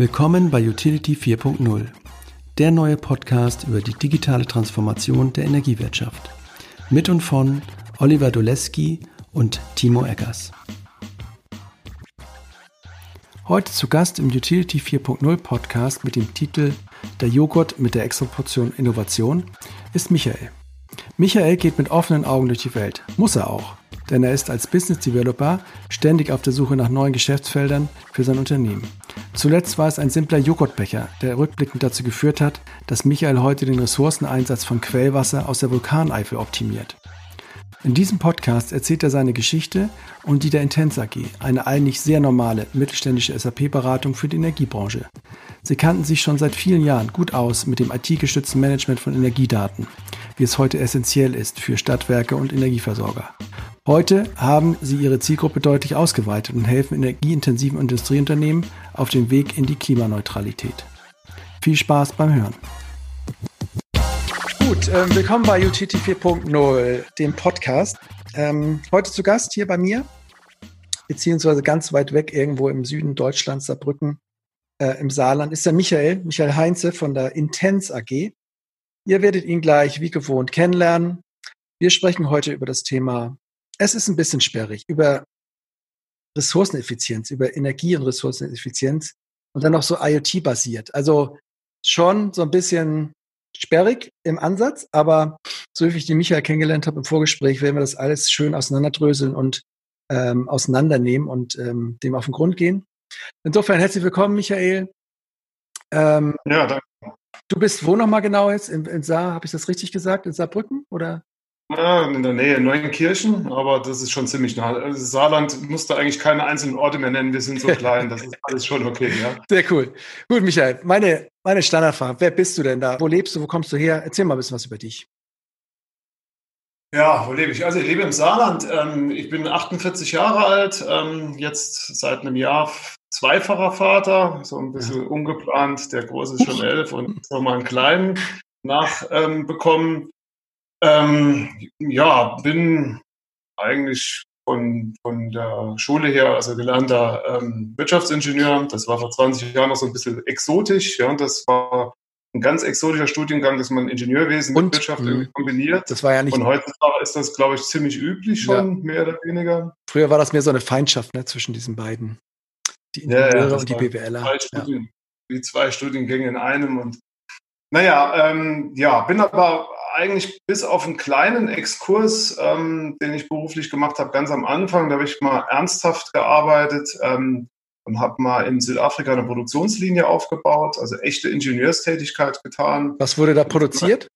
Willkommen bei Utility 4.0, der neue Podcast über die digitale Transformation der Energiewirtschaft. Mit und von Oliver Doleski und Timo Eggers. Heute zu Gast im Utility 4.0 Podcast mit dem Titel Der Joghurt mit der Extraportion Innovation ist Michael. Michael geht mit offenen Augen durch die Welt. Muss er auch denn er ist als Business Developer ständig auf der Suche nach neuen Geschäftsfeldern für sein Unternehmen. Zuletzt war es ein simpler Joghurtbecher, der rückblickend dazu geführt hat, dass Michael heute den Ressourceneinsatz von Quellwasser aus der Vulkaneifel optimiert. In diesem Podcast erzählt er seine Geschichte und die der Intens AG, eine eigentlich sehr normale mittelständische SAP-Beratung für die Energiebranche. Sie kannten sich schon seit vielen Jahren gut aus mit dem IT-gestützten Management von Energiedaten, wie es heute essentiell ist für Stadtwerke und Energieversorger. Heute haben sie ihre Zielgruppe deutlich ausgeweitet und helfen energieintensiven Industrieunternehmen auf dem Weg in die Klimaneutralität. Viel Spaß beim Hören. Gut, äh, willkommen bei UTT 4.0, dem Podcast. Ähm, heute zu Gast hier bei mir, beziehungsweise ganz weit weg irgendwo im Süden Deutschlands, Saarbrücken, äh, im Saarland, ist der Michael, Michael Heinze von der Intens AG. Ihr werdet ihn gleich wie gewohnt kennenlernen. Wir sprechen heute über das Thema es ist ein bisschen sperrig über Ressourceneffizienz, über Energie- und Ressourceneffizienz und dann noch so IoT-basiert. Also schon so ein bisschen sperrig im Ansatz, aber so wie ich die Michael kennengelernt habe im Vorgespräch, werden wir das alles schön auseinanderdröseln und ähm, auseinandernehmen und ähm, dem auf den Grund gehen. Insofern herzlich willkommen, Michael. Ähm, ja, danke. Du bist wo nochmal genau jetzt? In, in Saar, habe ich das richtig gesagt? In Saarbrücken oder? In der Nähe Neuenkirchen, aber das ist schon ziemlich nah. Also Saarland musste eigentlich keine einzelnen Orte mehr nennen, wir sind so klein, das ist alles schon okay, ja. Sehr cool. Gut, Michael, meine, meine Standardfrage, wer bist du denn da? Wo lebst du, wo kommst du her? Erzähl mal ein bisschen was über dich. Ja, wo lebe ich? Also ich lebe im Saarland. Ähm, ich bin 48 Jahre alt, ähm, jetzt seit einem Jahr zweifacher Vater, so ein bisschen ja. ungeplant. Der Große ist schon elf und nochmal einen kleinen nachbekommen. Ähm, ja, bin eigentlich von, von der Schule her, also gelernter ähm, Wirtschaftsingenieur. Das war vor 20 Jahren noch so ein bisschen exotisch. Ja, das war ein ganz exotischer Studiengang, dass man Ingenieurwesen und, mit Wirtschaft irgendwie mhm. kombiniert. Das war ja nicht. Und heutzutage ist das, glaube ich, ziemlich üblich schon, ja. mehr oder weniger. Früher war das mehr so eine Feindschaft ne, zwischen diesen beiden. Die Ingenieure ja, ja, und die BWLer. Zwei Studien, Wie zwei Studiengänge in einem. Und naja, ähm, ja, bin aber eigentlich bis auf einen kleinen Exkurs, ähm, den ich beruflich gemacht habe, ganz am Anfang, da habe ich mal ernsthaft gearbeitet ähm, und habe mal in Südafrika eine Produktionslinie aufgebaut, also echte Ingenieurstätigkeit getan. Was wurde da produziert?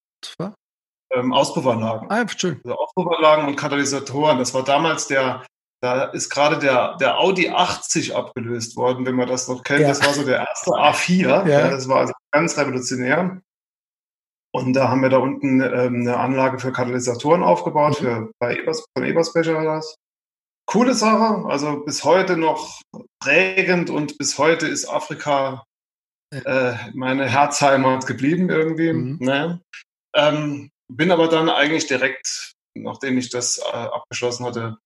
Ähm, Auspuffanlagen. Ah, schön. Also Auspuffanlagen und Katalysatoren. Das war damals der, da ist gerade der, der Audi 80 abgelöst worden, wenn man das noch kennt. Ja. Das war so der erste A4. Ja. ja das war also ganz revolutionär. Und da haben wir da unten ähm, eine Anlage für Katalysatoren aufgebaut, mhm. für, bei Ebers, von Ebersbecher das. Coole Sache, also bis heute noch prägend und bis heute ist Afrika äh, meine Herzheimat geblieben irgendwie. Mhm. Ne? Ähm, bin aber dann eigentlich direkt, nachdem ich das äh, abgeschlossen hatte,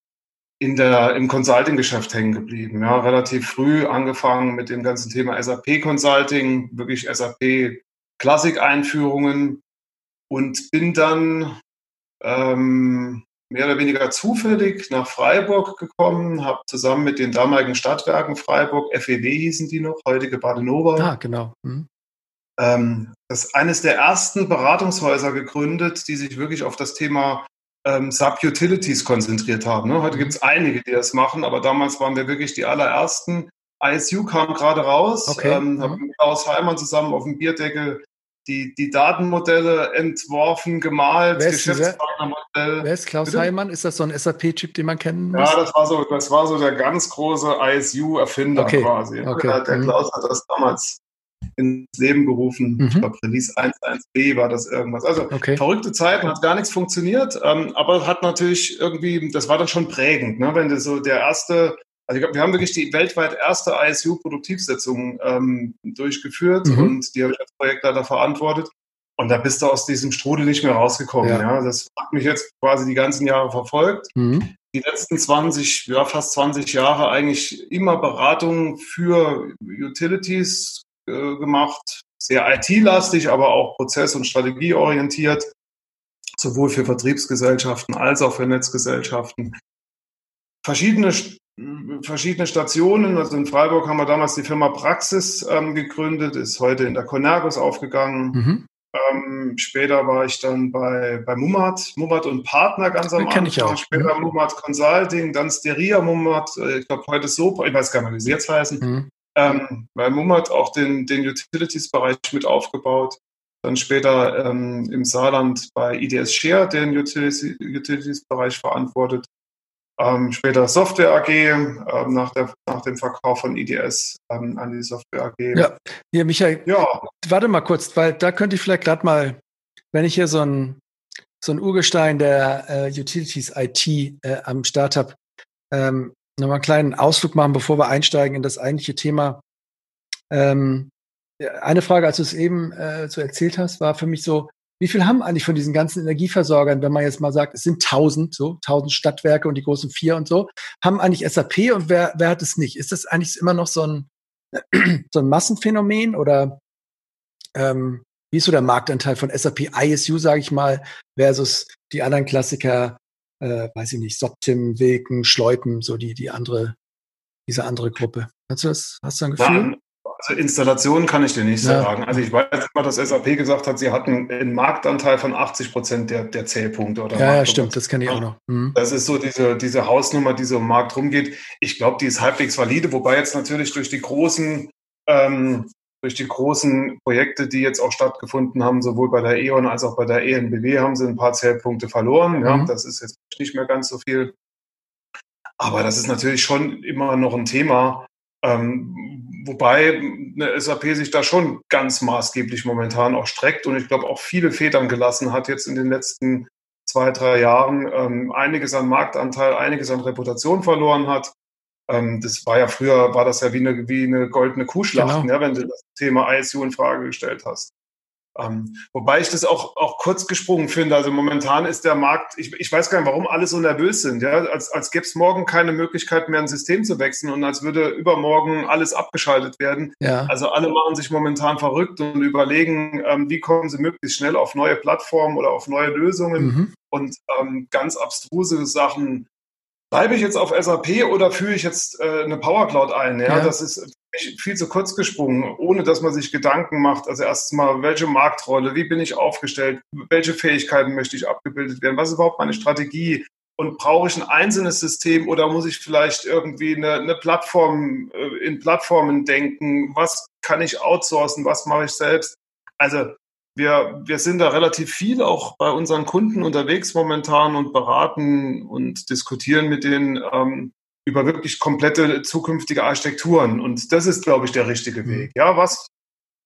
in der, im Consulting-Geschäft hängen geblieben. Ja, relativ früh angefangen mit dem ganzen Thema SAP-Consulting, wirklich SAP Klassik-Einführungen und bin dann ähm, mehr oder weniger zufällig nach Freiburg gekommen, habe zusammen mit den damaligen Stadtwerken Freiburg, FEW hießen die noch, heutige Badenova. Ah, genau. Mhm. Ähm, das ist eines der ersten Beratungshäuser gegründet, die sich wirklich auf das Thema ähm, Sub-Utilities konzentriert haben. Ne? Heute mhm. gibt es einige, die das machen, aber damals waren wir wirklich die allerersten. ISU kam gerade raus, okay. ähm, habe mhm. mit Klaus Heimann zusammen auf dem Bierdeckel die, die Datenmodelle entworfen, gemalt, Geschäftspartnermodell. Wer ist Klaus Bitte? Heimann? Ist das so ein SAP-Chip, den man kennen muss? Ja, das war so, das war so der ganz große ISU-Erfinder okay. quasi. Okay. Der, der mhm. Klaus hat das damals ins Leben gerufen. Mhm. Ich glaube, Release 1.1b war das irgendwas. Also okay. verrückte Zeiten, hat gar nichts funktioniert, ähm, aber hat natürlich irgendwie, das war dann schon prägend, ne? wenn du so der erste also ich glaube, wir haben wirklich die weltweit erste ISU-Produktivsetzung ähm, durchgeführt mhm. und die habe ich als Projektleiter verantwortet. Und da bist du aus diesem Strudel nicht mehr rausgekommen. Ja. ja. Das hat mich jetzt quasi die ganzen Jahre verfolgt. Mhm. Die letzten 20, ja fast 20 Jahre eigentlich immer Beratung für Utilities, äh, gemacht, sehr IT-lastig, aber auch prozess- und strategieorientiert, sowohl für Vertriebsgesellschaften als auch für Netzgesellschaften. Verschiedene, verschiedene Stationen, also in Freiburg haben wir damals die Firma Praxis ähm, gegründet, ist heute in der Conergus aufgegangen. Mhm. Ähm, später war ich dann bei, bei Mumat, Mumat und Partner ganz am Anfang. Ich auch. Später mhm. Mumat Consulting, dann Steria Mumat, äh, ich glaube heute so, ich weiß gar nicht, wie sie jetzt heißen. Mhm. Ähm, bei Mumat auch den, den Utilities-Bereich mit aufgebaut. Dann später ähm, im Saarland bei IDS Share den Utilities-Bereich verantwortet. Ähm, später Software AG, ähm, nach, der, nach dem Verkauf von IDS ähm, an die Software AG. Ja, hier, Michael, ja. warte mal kurz, weil da könnte ich vielleicht gerade mal, wenn ich hier so ein, so ein Urgestein der äh, Utilities IT äh, am Start habe, ähm, nochmal einen kleinen Ausflug machen, bevor wir einsteigen in das eigentliche Thema. Ähm, eine Frage, als du es eben äh, so erzählt hast, war für mich so, wie viel haben eigentlich von diesen ganzen Energieversorgern, wenn man jetzt mal sagt, es sind tausend, so tausend Stadtwerke und die großen vier und so, haben eigentlich SAP und wer, wer hat es nicht? Ist das eigentlich immer noch so ein, so ein Massenphänomen oder ähm, wie ist so der Marktanteil von SAP ISU, sage ich mal, versus die anderen Klassiker, äh, weiß ich nicht, Soptim, Wilken, Schleupen, so die, die andere, diese andere Gruppe. Hast du das, hast du ein Gefühl? Also Installationen kann ich dir nicht ja. sagen. Also ich weiß immer, dass SAP gesagt hat, sie hatten einen Marktanteil von 80 Prozent der, der Zählpunkte. Oder ja, ja, stimmt, das kenne ich auch noch. Mhm. Das ist so diese, diese Hausnummer, die so im Markt rumgeht. Ich glaube, die ist halbwegs valide, wobei jetzt natürlich durch die großen, ähm, durch die großen Projekte, die jetzt auch stattgefunden haben, sowohl bei der E.ON als auch bei der ENBW, haben sie ein paar Zählpunkte verloren. Ja, mhm. das ist jetzt nicht mehr ganz so viel. Aber das ist natürlich schon immer noch ein Thema, ähm, wobei eine SAP sich da schon ganz maßgeblich momentan auch streckt und ich glaube auch viele Federn gelassen hat jetzt in den letzten zwei, drei Jahren, ähm, einiges an Marktanteil, einiges an Reputation verloren hat. Ähm, das war ja früher, war das ja wie eine, wie eine goldene Kuhschlacht, genau. ja, wenn du das Thema ISU in Frage gestellt hast. Ähm, wobei ich das auch, auch kurz gesprungen finde. Also momentan ist der Markt, ich, ich weiß gar nicht, warum alle so nervös sind. Ja? Als, als gäbe es morgen keine Möglichkeit mehr, ein System zu wechseln und als würde übermorgen alles abgeschaltet werden. Ja. Also alle machen sich momentan verrückt und überlegen, ähm, wie kommen sie möglichst schnell auf neue Plattformen oder auf neue Lösungen. Mhm. Und ähm, ganz abstruse Sachen Bleibe ich jetzt auf SAP oder führe ich jetzt äh, eine Power Cloud ein? Ja, ja, das ist viel zu kurz gesprungen, ohne dass man sich Gedanken macht. Also erstens mal, welche Marktrolle, wie bin ich aufgestellt, welche Fähigkeiten möchte ich abgebildet werden, was ist überhaupt meine Strategie? Und brauche ich ein einzelnes System oder muss ich vielleicht irgendwie eine, eine Plattform äh, in Plattformen denken? Was kann ich outsourcen? Was mache ich selbst? Also wir, wir sind da relativ viel auch bei unseren Kunden unterwegs momentan und beraten und diskutieren mit denen ähm, über wirklich komplette zukünftige Architekturen. Und das ist, glaube ich, der richtige mhm. Weg. Ja, was,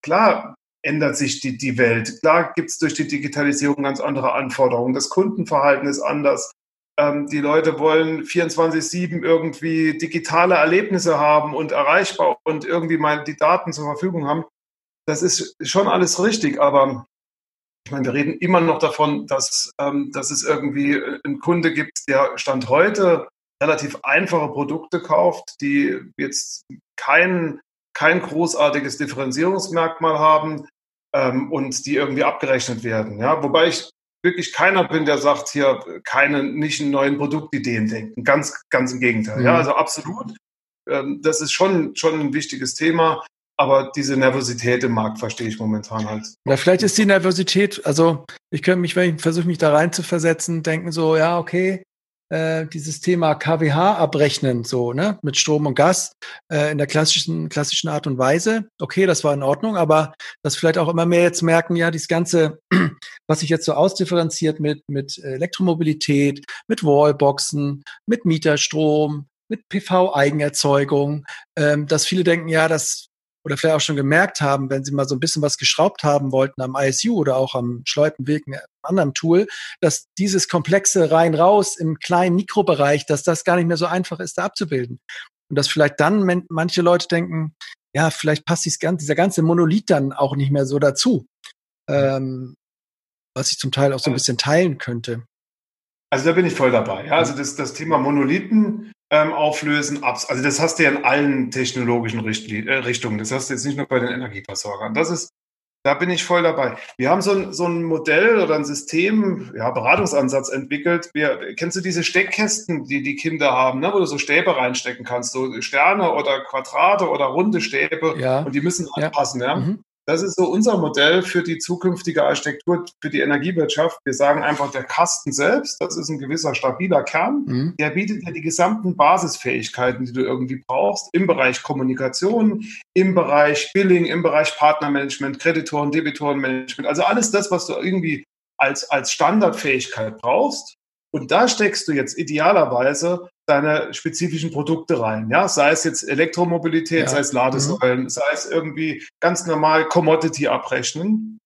klar ändert sich die, die Welt. Klar gibt es durch die Digitalisierung ganz andere Anforderungen. Das Kundenverhalten ist anders. Ähm, die Leute wollen 24-7 irgendwie digitale Erlebnisse haben und erreichbar und irgendwie mal die Daten zur Verfügung haben das ist schon alles richtig, aber ich meine, wir reden immer noch davon, dass, ähm, dass es irgendwie einen Kunde gibt, der Stand heute relativ einfache Produkte kauft, die jetzt kein, kein großartiges Differenzierungsmerkmal haben ähm, und die irgendwie abgerechnet werden. Ja? Wobei ich wirklich keiner bin, der sagt, hier keine nicht in neuen Produktideen denken. Ganz, ganz im Gegenteil. Mhm. Ja, also absolut. Ähm, das ist schon, schon ein wichtiges Thema. Aber diese Nervosität im Markt verstehe ich momentan halt. Oder vielleicht ist die Nervosität, also ich könnte mich, wenn ich versuche, mich da rein zu versetzen, denken so, ja, okay, äh, dieses Thema KWH abrechnen, so, ne, mit Strom und Gas äh, in der klassischen, klassischen Art und Weise. Okay, das war in Ordnung, aber dass vielleicht auch immer mehr jetzt merken, ja, dieses Ganze, was sich jetzt so ausdifferenziert mit, mit Elektromobilität, mit Wallboxen, mit Mieterstrom, mit PV-Eigenerzeugung, ähm, dass viele denken, ja, das oder vielleicht auch schon gemerkt haben, wenn sie mal so ein bisschen was geschraubt haben wollten am ISU oder auch am Schleupenweg, einem anderen Tool, dass dieses komplexe rein-raus im kleinen Mikrobereich, dass das gar nicht mehr so einfach ist, da abzubilden. Und dass vielleicht dann manche Leute denken, ja, vielleicht passt dieser ganze Monolith dann auch nicht mehr so dazu. Ähm, was ich zum Teil auch so ein bisschen teilen könnte. Also da bin ich voll dabei. Ja, also das, das Thema Monolithen ähm, auflösen. Also das hast du ja in allen technologischen Richtli äh, Richtungen. Das hast du jetzt nicht nur bei den Energieversorgern. Das ist, da bin ich voll dabei. Wir haben so ein, so ein Modell oder ein System, ja, Beratungsansatz entwickelt. Wir, kennst du diese Steckkästen, die die Kinder haben, ne, wo du so Stäbe reinstecken kannst, so Sterne oder Quadrate oder runde Stäbe ja. und die müssen anpassen, ja. ja? Mhm. Das ist so unser Modell für die zukünftige Architektur, für die Energiewirtschaft. Wir sagen einfach, der Kasten selbst, das ist ein gewisser stabiler Kern, mhm. der bietet ja die gesamten Basisfähigkeiten, die du irgendwie brauchst, im Bereich Kommunikation, im Bereich Billing, im Bereich Partnermanagement, Kreditoren, Debitorenmanagement, also alles das, was du irgendwie als, als Standardfähigkeit brauchst. Und da steckst du jetzt idealerweise deine spezifischen Produkte rein. Ja, sei es jetzt Elektromobilität, ja. sei es Ladesäulen, mhm. sei es irgendwie ganz normal Commodity abrechnen.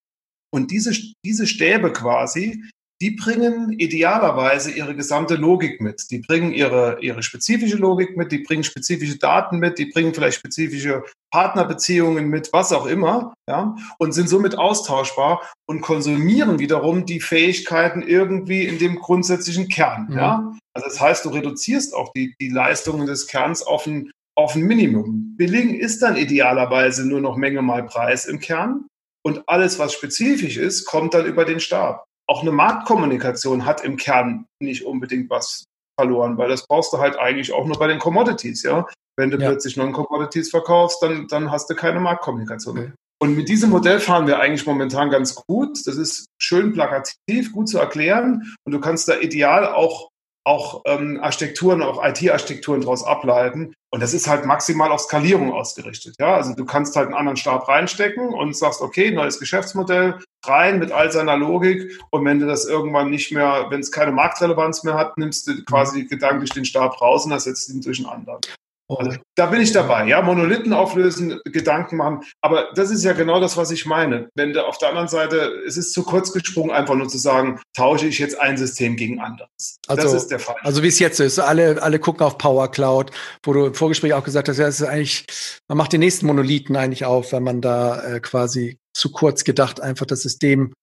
Und diese, diese Stäbe quasi, die bringen idealerweise ihre gesamte Logik mit. Die bringen ihre, ihre spezifische Logik mit, die bringen spezifische Daten mit, die bringen vielleicht spezifische Partnerbeziehungen mit, was auch immer, ja, und sind somit austauschbar und konsumieren wiederum die Fähigkeiten irgendwie in dem grundsätzlichen Kern, mhm. ja. Also das heißt, du reduzierst auch die, die Leistungen des Kerns auf ein, auf ein Minimum. Billing ist dann idealerweise nur noch Menge mal Preis im Kern. Und alles, was spezifisch ist, kommt dann über den Stab auch eine Marktkommunikation hat im Kern nicht unbedingt was verloren, weil das brauchst du halt eigentlich auch nur bei den Commodities, ja. Wenn du ja. plötzlich Non-Commodities verkaufst, dann, dann hast du keine Marktkommunikation mehr. Und mit diesem Modell fahren wir eigentlich momentan ganz gut. Das ist schön plakativ, gut zu erklären und du kannst da ideal auch auch ähm, Architekturen, auch IT-Architekturen daraus ableiten. Und das ist halt maximal auf Skalierung ausgerichtet. Ja, also du kannst halt einen anderen Stab reinstecken und sagst, okay, neues Geschäftsmodell rein mit all seiner Logik. Und wenn du das irgendwann nicht mehr, wenn es keine Marktrelevanz mehr hat, nimmst du quasi gedanklich den Stab raus und ersetzt ihn durch einen anderen. Also, da bin ich dabei, ja, Monolithen auflösen, Gedanken machen. Aber das ist ja genau das, was ich meine. Wenn du auf der anderen Seite, es ist zu kurz gesprungen, einfach nur zu sagen, tausche ich jetzt ein System gegen anderes. Also, das ist der Fall. Also wie es jetzt ist, alle, alle gucken auf Power Cloud, wo du im Vorgespräch auch gesagt hast, ja, es ist eigentlich, man macht den nächsten Monolithen eigentlich auf, wenn man da äh, quasi zu kurz gedacht einfach das System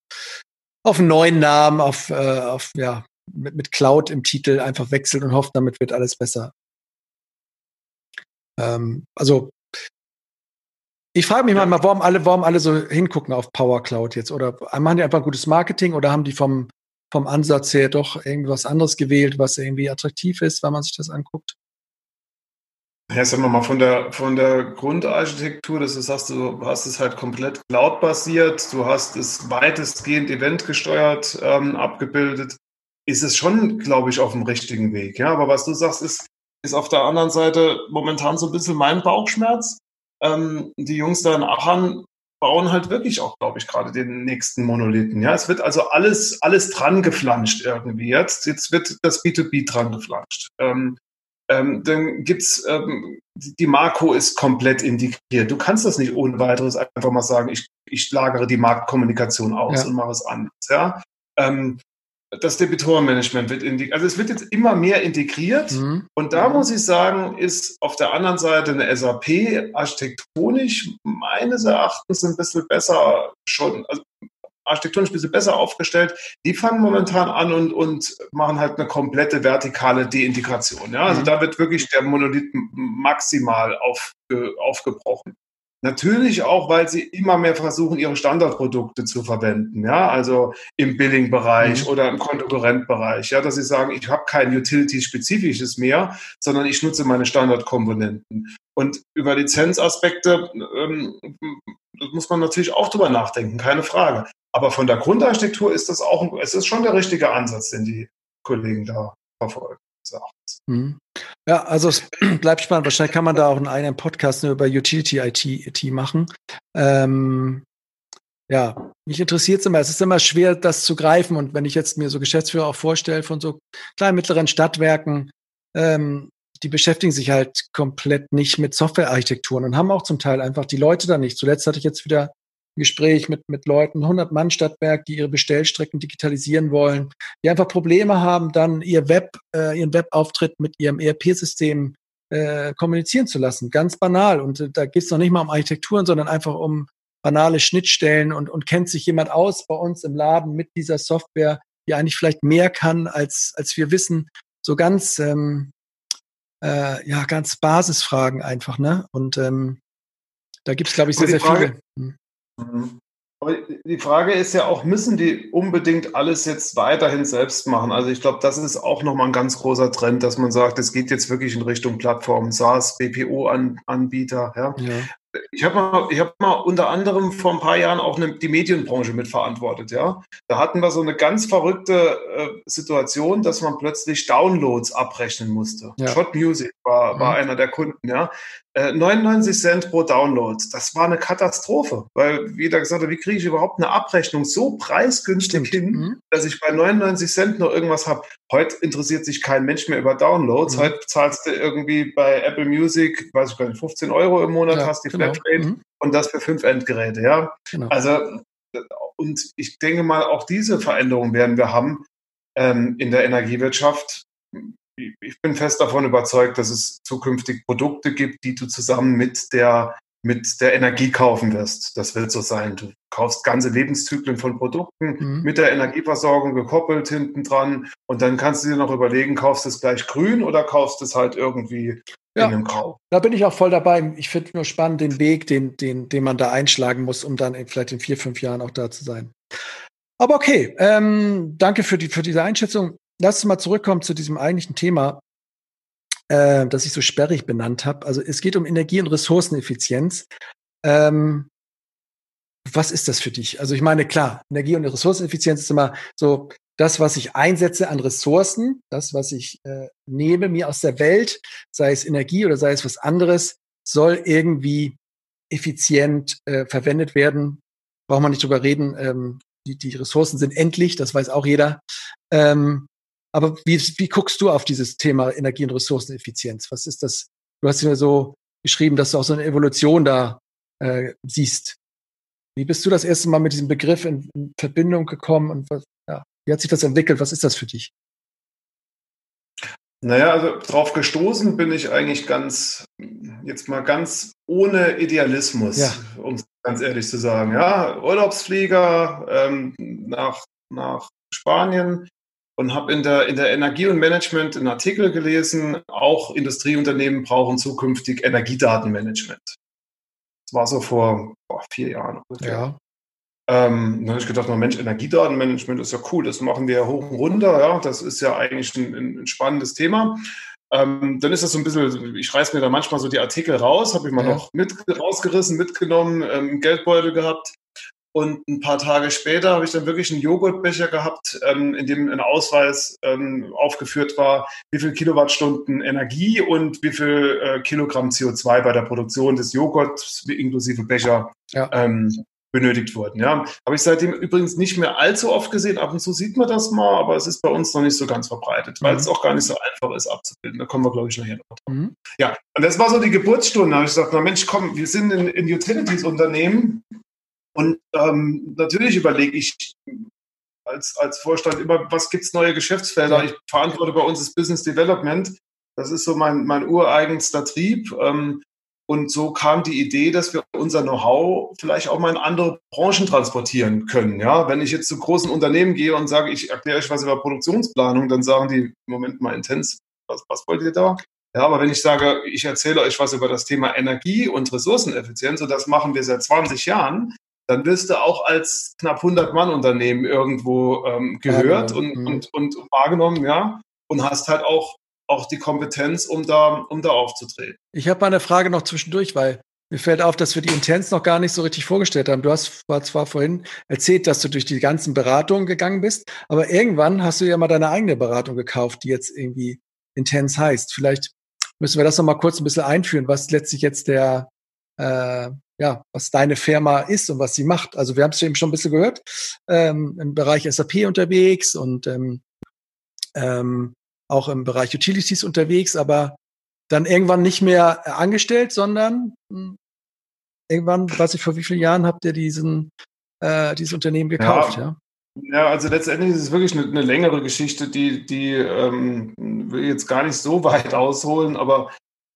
auf einen neuen Namen, auf, äh, auf ja, mit, mit Cloud im Titel einfach wechselt und hofft, damit wird alles besser. Ähm, also ich frage mich ja. mal, warum alle, warum alle so hingucken auf Power Cloud jetzt? Oder machen die einfach gutes Marketing oder haben die vom, vom Ansatz her doch irgendwas anderes gewählt, was irgendwie attraktiv ist, wenn man sich das anguckt? Ja, sagen wir mal, von der, von der Grundarchitektur, das ist, hast du, hast es halt komplett cloud-basiert, du hast es weitestgehend eventgesteuert ähm, abgebildet, ist es schon, glaube ich, auf dem richtigen Weg. Ja, aber was du sagst, ist, ist auf der anderen Seite momentan so ein bisschen mein Bauchschmerz. Ähm, die Jungs da in Aachen bauen halt wirklich auch, glaube ich, gerade den nächsten Monolithen. Ja, es wird also alles, alles dran geflanscht irgendwie jetzt. Jetzt wird das B2B dran geflanscht. Ähm, ähm, dann gibt's ähm, die Marco ist komplett integriert. Du kannst das nicht ohne weiteres einfach mal sagen, ich, ich lagere die Marktkommunikation aus ja. und mache es anders. Ja? Ähm, das Debitorenmanagement wird integriert. Also es wird jetzt immer mehr integriert. Mhm. Und da muss ich sagen, ist auf der anderen Seite eine SAP architektonisch meines Erachtens ein bisschen besser schon, also architektonisch ein bisschen besser aufgestellt. Die fangen momentan an und, und machen halt eine komplette vertikale Deintegration. Ja? Also mhm. da wird wirklich der Monolith maximal aufge, aufgebrochen. Natürlich auch, weil sie immer mehr versuchen, ihre Standardprodukte zu verwenden, ja, also im Billing-Bereich mhm. oder im Konkurrentbereich, ja, dass sie sagen, ich habe kein Utility-spezifisches mehr, sondern ich nutze meine Standardkomponenten. Und über Lizenzaspekte ähm, muss man natürlich auch drüber nachdenken, keine Frage. Aber von der Grundarchitektur ist das auch, es ist schon der richtige Ansatz, den die Kollegen da verfolgen. Mhm. Ja, also es bleibt spannend. Wahrscheinlich kann man da auch einen eigenen Podcast über Utility IT, machen. Ähm, ja, mich interessiert es immer. Es ist immer schwer, das zu greifen. Und wenn ich jetzt mir so Geschäftsführer auch vorstelle von so kleinen, mittleren Stadtwerken, ähm, die beschäftigen sich halt komplett nicht mit Softwarearchitekturen und haben auch zum Teil einfach die Leute da nicht. Zuletzt hatte ich jetzt wieder Gespräch mit, mit Leuten, 100 Mann Stadtwerk, die ihre Bestellstrecken digitalisieren wollen, die einfach Probleme haben, dann ihr Web, äh, ihren Webauftritt mit ihrem ERP-System äh, kommunizieren zu lassen. Ganz banal. Und äh, da geht es noch nicht mal um Architekturen, sondern einfach um banale Schnittstellen und, und kennt sich jemand aus bei uns im Laden mit dieser Software, die eigentlich vielleicht mehr kann, als, als wir wissen. So ganz, ähm, äh, ja, ganz Basisfragen einfach, ne? Und ähm, da gibt es, glaube ich, sehr, sehr Frage, viele. Hm. Mhm. Aber die Frage ist ja auch, müssen die unbedingt alles jetzt weiterhin selbst machen? Also ich glaube, das ist auch nochmal ein ganz großer Trend, dass man sagt, es geht jetzt wirklich in Richtung Plattform, SaaS, BPO-Anbieter. Ja? ja. Ich habe mal, ich hab mal unter anderem vor ein paar Jahren auch eine, die Medienbranche mitverantwortet. Ja? Da hatten wir so eine ganz verrückte äh, Situation, dass man plötzlich Downloads abrechnen musste. Ja. Shot Music war, war mhm. einer der Kunden. Ja? 99 äh, Cent pro Download. Das war eine Katastrophe, weil, wie da gesagt hat, wie kriege ich überhaupt eine Abrechnung so preisgünstig Stimmt. hin, mhm. dass ich bei 99 Cent noch irgendwas habe. Heute interessiert sich kein Mensch mehr über Downloads. Mhm. Heute zahlst du irgendwie bei Apple Music, weiß ich gar nicht, 15 Euro im Monat, ja, hast die genau. Flatrate mhm. und das für fünf Endgeräte, ja. Genau. Also, und ich denke mal, auch diese Veränderung werden wir haben ähm, in der Energiewirtschaft ich bin fest davon überzeugt, dass es zukünftig Produkte gibt, die du zusammen mit der, mit der Energie kaufen wirst. Das wird so sein. Du kaufst ganze Lebenszyklen von Produkten mhm. mit der Energieversorgung gekoppelt hinten dran und dann kannst du dir noch überlegen, kaufst du es gleich grün oder kaufst du es halt irgendwie ja, in einem Grau. Da bin ich auch voll dabei. Ich finde nur spannend den Weg, den, den, den man da einschlagen muss, um dann vielleicht in vier, fünf Jahren auch da zu sein. Aber okay, ähm, danke für, die, für diese Einschätzung lass uns mal zurückkommen zu diesem eigentlichen Thema, äh, das ich so sperrig benannt habe. Also es geht um Energie- und Ressourceneffizienz. Ähm, was ist das für dich? Also ich meine, klar, Energie- und Ressourceneffizienz ist immer so das, was ich einsetze an Ressourcen, das, was ich äh, nehme mir aus der Welt, sei es Energie oder sei es was anderes, soll irgendwie effizient äh, verwendet werden. Braucht man nicht drüber reden. Ähm, die, die Ressourcen sind endlich, das weiß auch jeder. Ähm, aber wie, wie guckst du auf dieses Thema Energie- und Ressourceneffizienz? Was ist das? Du hast ja so geschrieben, dass du auch so eine Evolution da äh, siehst. Wie bist du das erste Mal mit diesem Begriff in, in Verbindung gekommen und was, wie hat sich das entwickelt? Was ist das für dich? Naja, also drauf gestoßen bin ich eigentlich ganz, jetzt mal ganz ohne Idealismus, ja. um es ganz ehrlich zu sagen. Ja, Urlaubsflieger ähm, nach, nach Spanien, und habe in der, in der Energie und Management einen Artikel gelesen, auch Industrieunternehmen brauchen zukünftig Energiedatenmanagement. Das war so vor boah, vier Jahren ungefähr. Ja. Ähm, dann habe ich gedacht, na Mensch, Energiedatenmanagement ist ja cool, das machen wir ja hoch und runter, ja, das ist ja eigentlich ein, ein spannendes Thema. Ähm, dann ist das so ein bisschen, ich reiß mir da manchmal so die Artikel raus, habe ich mal ja. noch mit rausgerissen, mitgenommen, ähm, Geldbeutel gehabt und ein paar Tage später habe ich dann wirklich einen Joghurtbecher gehabt, ähm, in dem ein Ausweis ähm, aufgeführt war, wie viel Kilowattstunden Energie und wie viel äh, Kilogramm CO2 bei der Produktion des Joghurts inklusive Becher ja. ähm, benötigt wurden. Ja, habe ich seitdem übrigens nicht mehr allzu oft gesehen. Ab und zu sieht man das mal, aber es ist bei uns noch nicht so ganz verbreitet, weil mhm. es auch gar nicht so einfach ist abzubilden. Da kommen wir, glaube ich, nachher noch. Mhm. Ja, und das war so die Geburtsstunde. Da habe ich gesagt, na Mensch, komm, wir sind in, in Utilities-Unternehmen und ähm, natürlich überlege ich als, als Vorstand immer, was gibt es neue Geschäftsfelder? Ich verantworte bei uns das Business Development. Das ist so mein, mein ureigenster Trieb. Ähm, und so kam die Idee, dass wir unser Know-how vielleicht auch mal in andere Branchen transportieren können. Ja, wenn ich jetzt zu großen Unternehmen gehe und sage, ich erkläre euch was über Produktionsplanung, dann sagen die, Moment mal intens, was, was wollt ihr da? Ja, aber wenn ich sage, ich erzähle euch was über das Thema Energie und Ressourceneffizienz, und das machen wir seit 20 Jahren, dann wirst du auch als knapp 100 Mann Unternehmen irgendwo ähm, gehört ja, und, mhm. und, und wahrgenommen, ja, und hast halt auch, auch die Kompetenz, um da, um da aufzutreten. Ich habe mal eine Frage noch zwischendurch, weil mir fällt auf, dass wir die Intens noch gar nicht so richtig vorgestellt haben. Du hast zwar vorhin erzählt, dass du durch die ganzen Beratungen gegangen bist, aber irgendwann hast du ja mal deine eigene Beratung gekauft, die jetzt irgendwie Intens heißt. Vielleicht müssen wir das noch mal kurz ein bisschen einführen, was letztlich jetzt der, äh, ja, was deine Firma ist und was sie macht. Also wir haben es eben schon ein bisschen gehört, ähm, im Bereich SAP unterwegs und ähm, ähm, auch im Bereich Utilities unterwegs, aber dann irgendwann nicht mehr angestellt, sondern hm, irgendwann, weiß ich, vor wie vielen Jahren habt ihr diesen, äh, dieses Unternehmen gekauft, ja? ja? Ja, also letztendlich ist es wirklich eine, eine längere Geschichte, die, die ähm, will jetzt gar nicht so weit ausholen, aber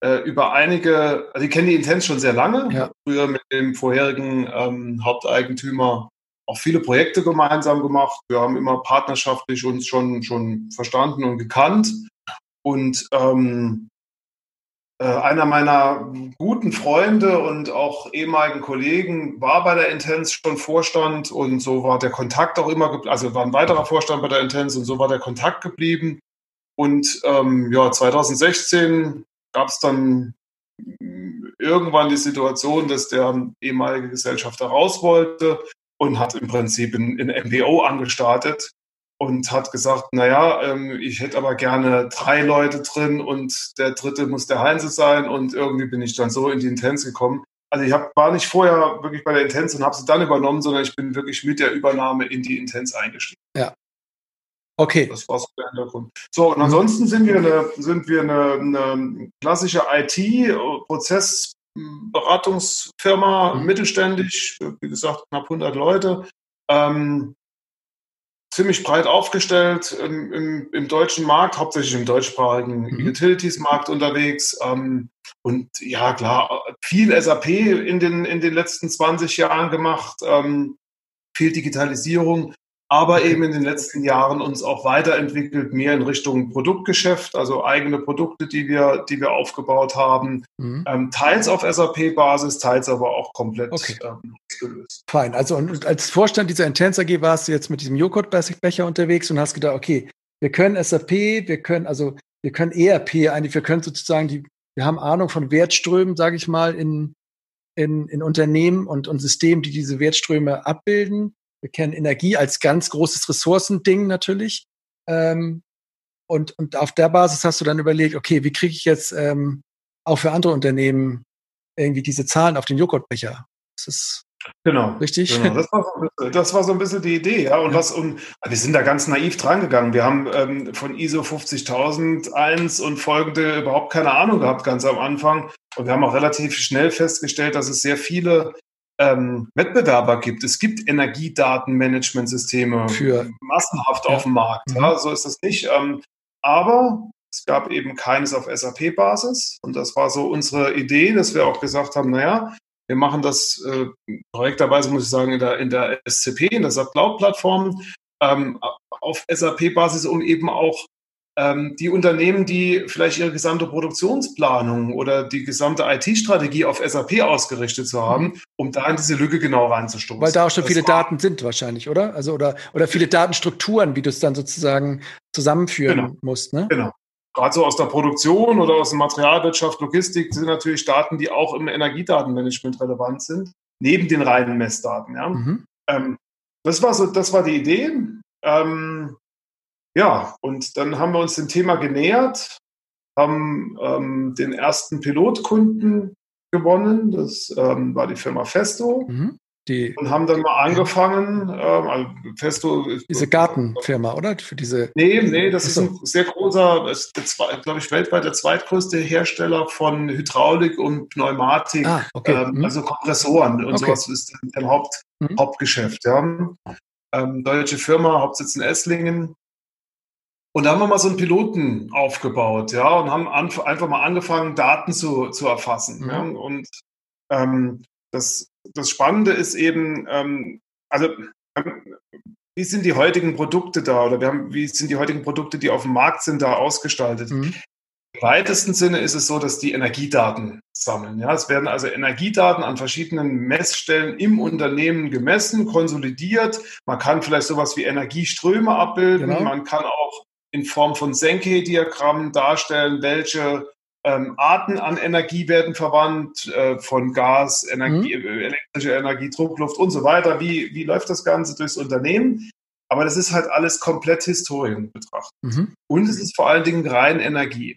äh, über einige, also ich kenne die Intens schon sehr lange, ja. früher mit dem vorherigen ähm, Haupteigentümer auch viele Projekte gemeinsam gemacht. Wir haben immer partnerschaftlich uns schon, schon verstanden und gekannt. Und ähm, äh, einer meiner guten Freunde und auch ehemaligen Kollegen war bei der Intense schon Vorstand und so war der Kontakt auch immer, also war ein weiterer Vorstand bei der Intense und so war der Kontakt geblieben. Und ähm, ja, 2016 gab es dann irgendwann die Situation, dass der ehemalige Gesellschafter raus wollte und hat im Prinzip ein, ein MBO angestartet und hat gesagt, naja, ähm, ich hätte aber gerne drei Leute drin und der dritte muss der Heinze sein und irgendwie bin ich dann so in die Intense gekommen. Also ich hab, war nicht vorher wirklich bei der Intense und habe sie dann übernommen, sondern ich bin wirklich mit der Übernahme in die Intense eingestiegen. Ja. Okay. Das war so der Hintergrund. So, und ansonsten sind wir eine, sind wir eine, eine klassische IT-Prozessberatungsfirma, mhm. mittelständisch, wie gesagt, knapp 100 Leute. Ähm, ziemlich breit aufgestellt im, im, im, deutschen Markt, hauptsächlich im deutschsprachigen mhm. Utilities-Markt unterwegs. Ähm, und ja, klar, viel SAP in den, in den letzten 20 Jahren gemacht, ähm, viel Digitalisierung aber eben in den letzten Jahren uns auch weiterentwickelt, mehr in Richtung Produktgeschäft, also eigene Produkte, die wir, die wir aufgebaut haben, mhm. ähm, teils auf SAP-Basis, teils aber auch komplett okay. ähm, gelöst. Fein. Also und als Vorstand dieser Intense AG warst du jetzt mit diesem Joghurt-Becher unterwegs und hast gedacht, okay, wir können SAP, wir können also wir können ERP eigentlich, wir können sozusagen die, wir haben Ahnung von Wertströmen, sage ich mal, in, in, in Unternehmen und, und Systemen, die diese Wertströme abbilden wir kennen Energie als ganz großes Ressourcending natürlich. Ähm, und, und auf der Basis hast du dann überlegt, okay, wie kriege ich jetzt ähm, auch für andere Unternehmen irgendwie diese Zahlen auf den Joghurtbecher? Das ist Genau. Richtig? Genau. Das, war so bisschen, das, war so ein bisschen die Idee, ja. Und ja. was, und wir sind da ganz naiv drangegangen. Wir haben ähm, von ISO 50001 und folgende überhaupt keine Ahnung gehabt, ganz am Anfang. Und wir haben auch relativ schnell festgestellt, dass es sehr viele ähm, Wettbewerber gibt. Es gibt Energiedatenmanagementsysteme für massenhaft ja. auf dem Markt. Mhm. Ja, so ist das nicht. Ähm, aber es gab eben keines auf SAP-Basis. Und das war so unsere Idee, dass wir auch gesagt haben, naja, wir machen das äh, korrekterweise, muss ich sagen, in der, in der SCP, in der SAP Cloud-Plattform, ähm, auf SAP-Basis, um eben auch die Unternehmen, die vielleicht ihre gesamte Produktionsplanung oder die gesamte IT-Strategie auf SAP ausgerichtet zu haben, um da in diese Lücke genau reinzustoßen. Weil da auch schon viele Daten sind wahrscheinlich, oder? Also oder oder viele Datenstrukturen, wie du es dann sozusagen zusammenführen genau. musst, ne? Genau. Gerade so aus der Produktion oder aus der Materialwirtschaft, Logistik sind natürlich Daten, die auch im Energiedatenmanagement relevant sind, neben den reinen Messdaten. Ja? Mhm. Ähm, das war so, das war die Idee. Ähm, ja, und dann haben wir uns dem Thema genähert, haben ähm, den ersten Pilotkunden gewonnen. Das ähm, war die Firma Festo. Mhm. Die, und haben dann mal angefangen, ähm, also Festo. Diese Gartenfirma, oder? Für diese. Nee, nee, das ist ein sehr großer, ist glaube ich, weltweit der zweitgrößte Hersteller von Hydraulik und Pneumatik, ah, okay. ähm, mhm. also Kompressoren und okay. sowas ist ein Haupt, mhm. Hauptgeschäft. Ja. Ähm, deutsche Firma, Hauptsitz in Esslingen, und da haben wir mal so einen Piloten aufgebaut, ja, und haben einfach mal angefangen, Daten zu, zu erfassen. Mhm. Ja? Und ähm, das, das Spannende ist eben, ähm, also ähm, wie sind die heutigen Produkte da oder wir haben, wie sind die heutigen Produkte, die auf dem Markt sind, da ausgestaltet? Mhm. Im weitesten Sinne ist es so, dass die Energiedaten sammeln. Ja, es werden also Energiedaten an verschiedenen Messstellen im Unternehmen gemessen, konsolidiert. Man kann vielleicht sowas wie Energieströme abbilden. Genau. Man kann auch in Form von Senke-Diagrammen darstellen, welche ähm, Arten an Energie werden verwandt, äh, von Gas, Energie, mhm. Äh, elektrische Energie, Druckluft und so weiter. Wie, wie läuft das Ganze durchs Unternehmen? Aber das ist halt alles komplett Historien betrachtet. Mhm. Und es ist vor allen Dingen rein Energie.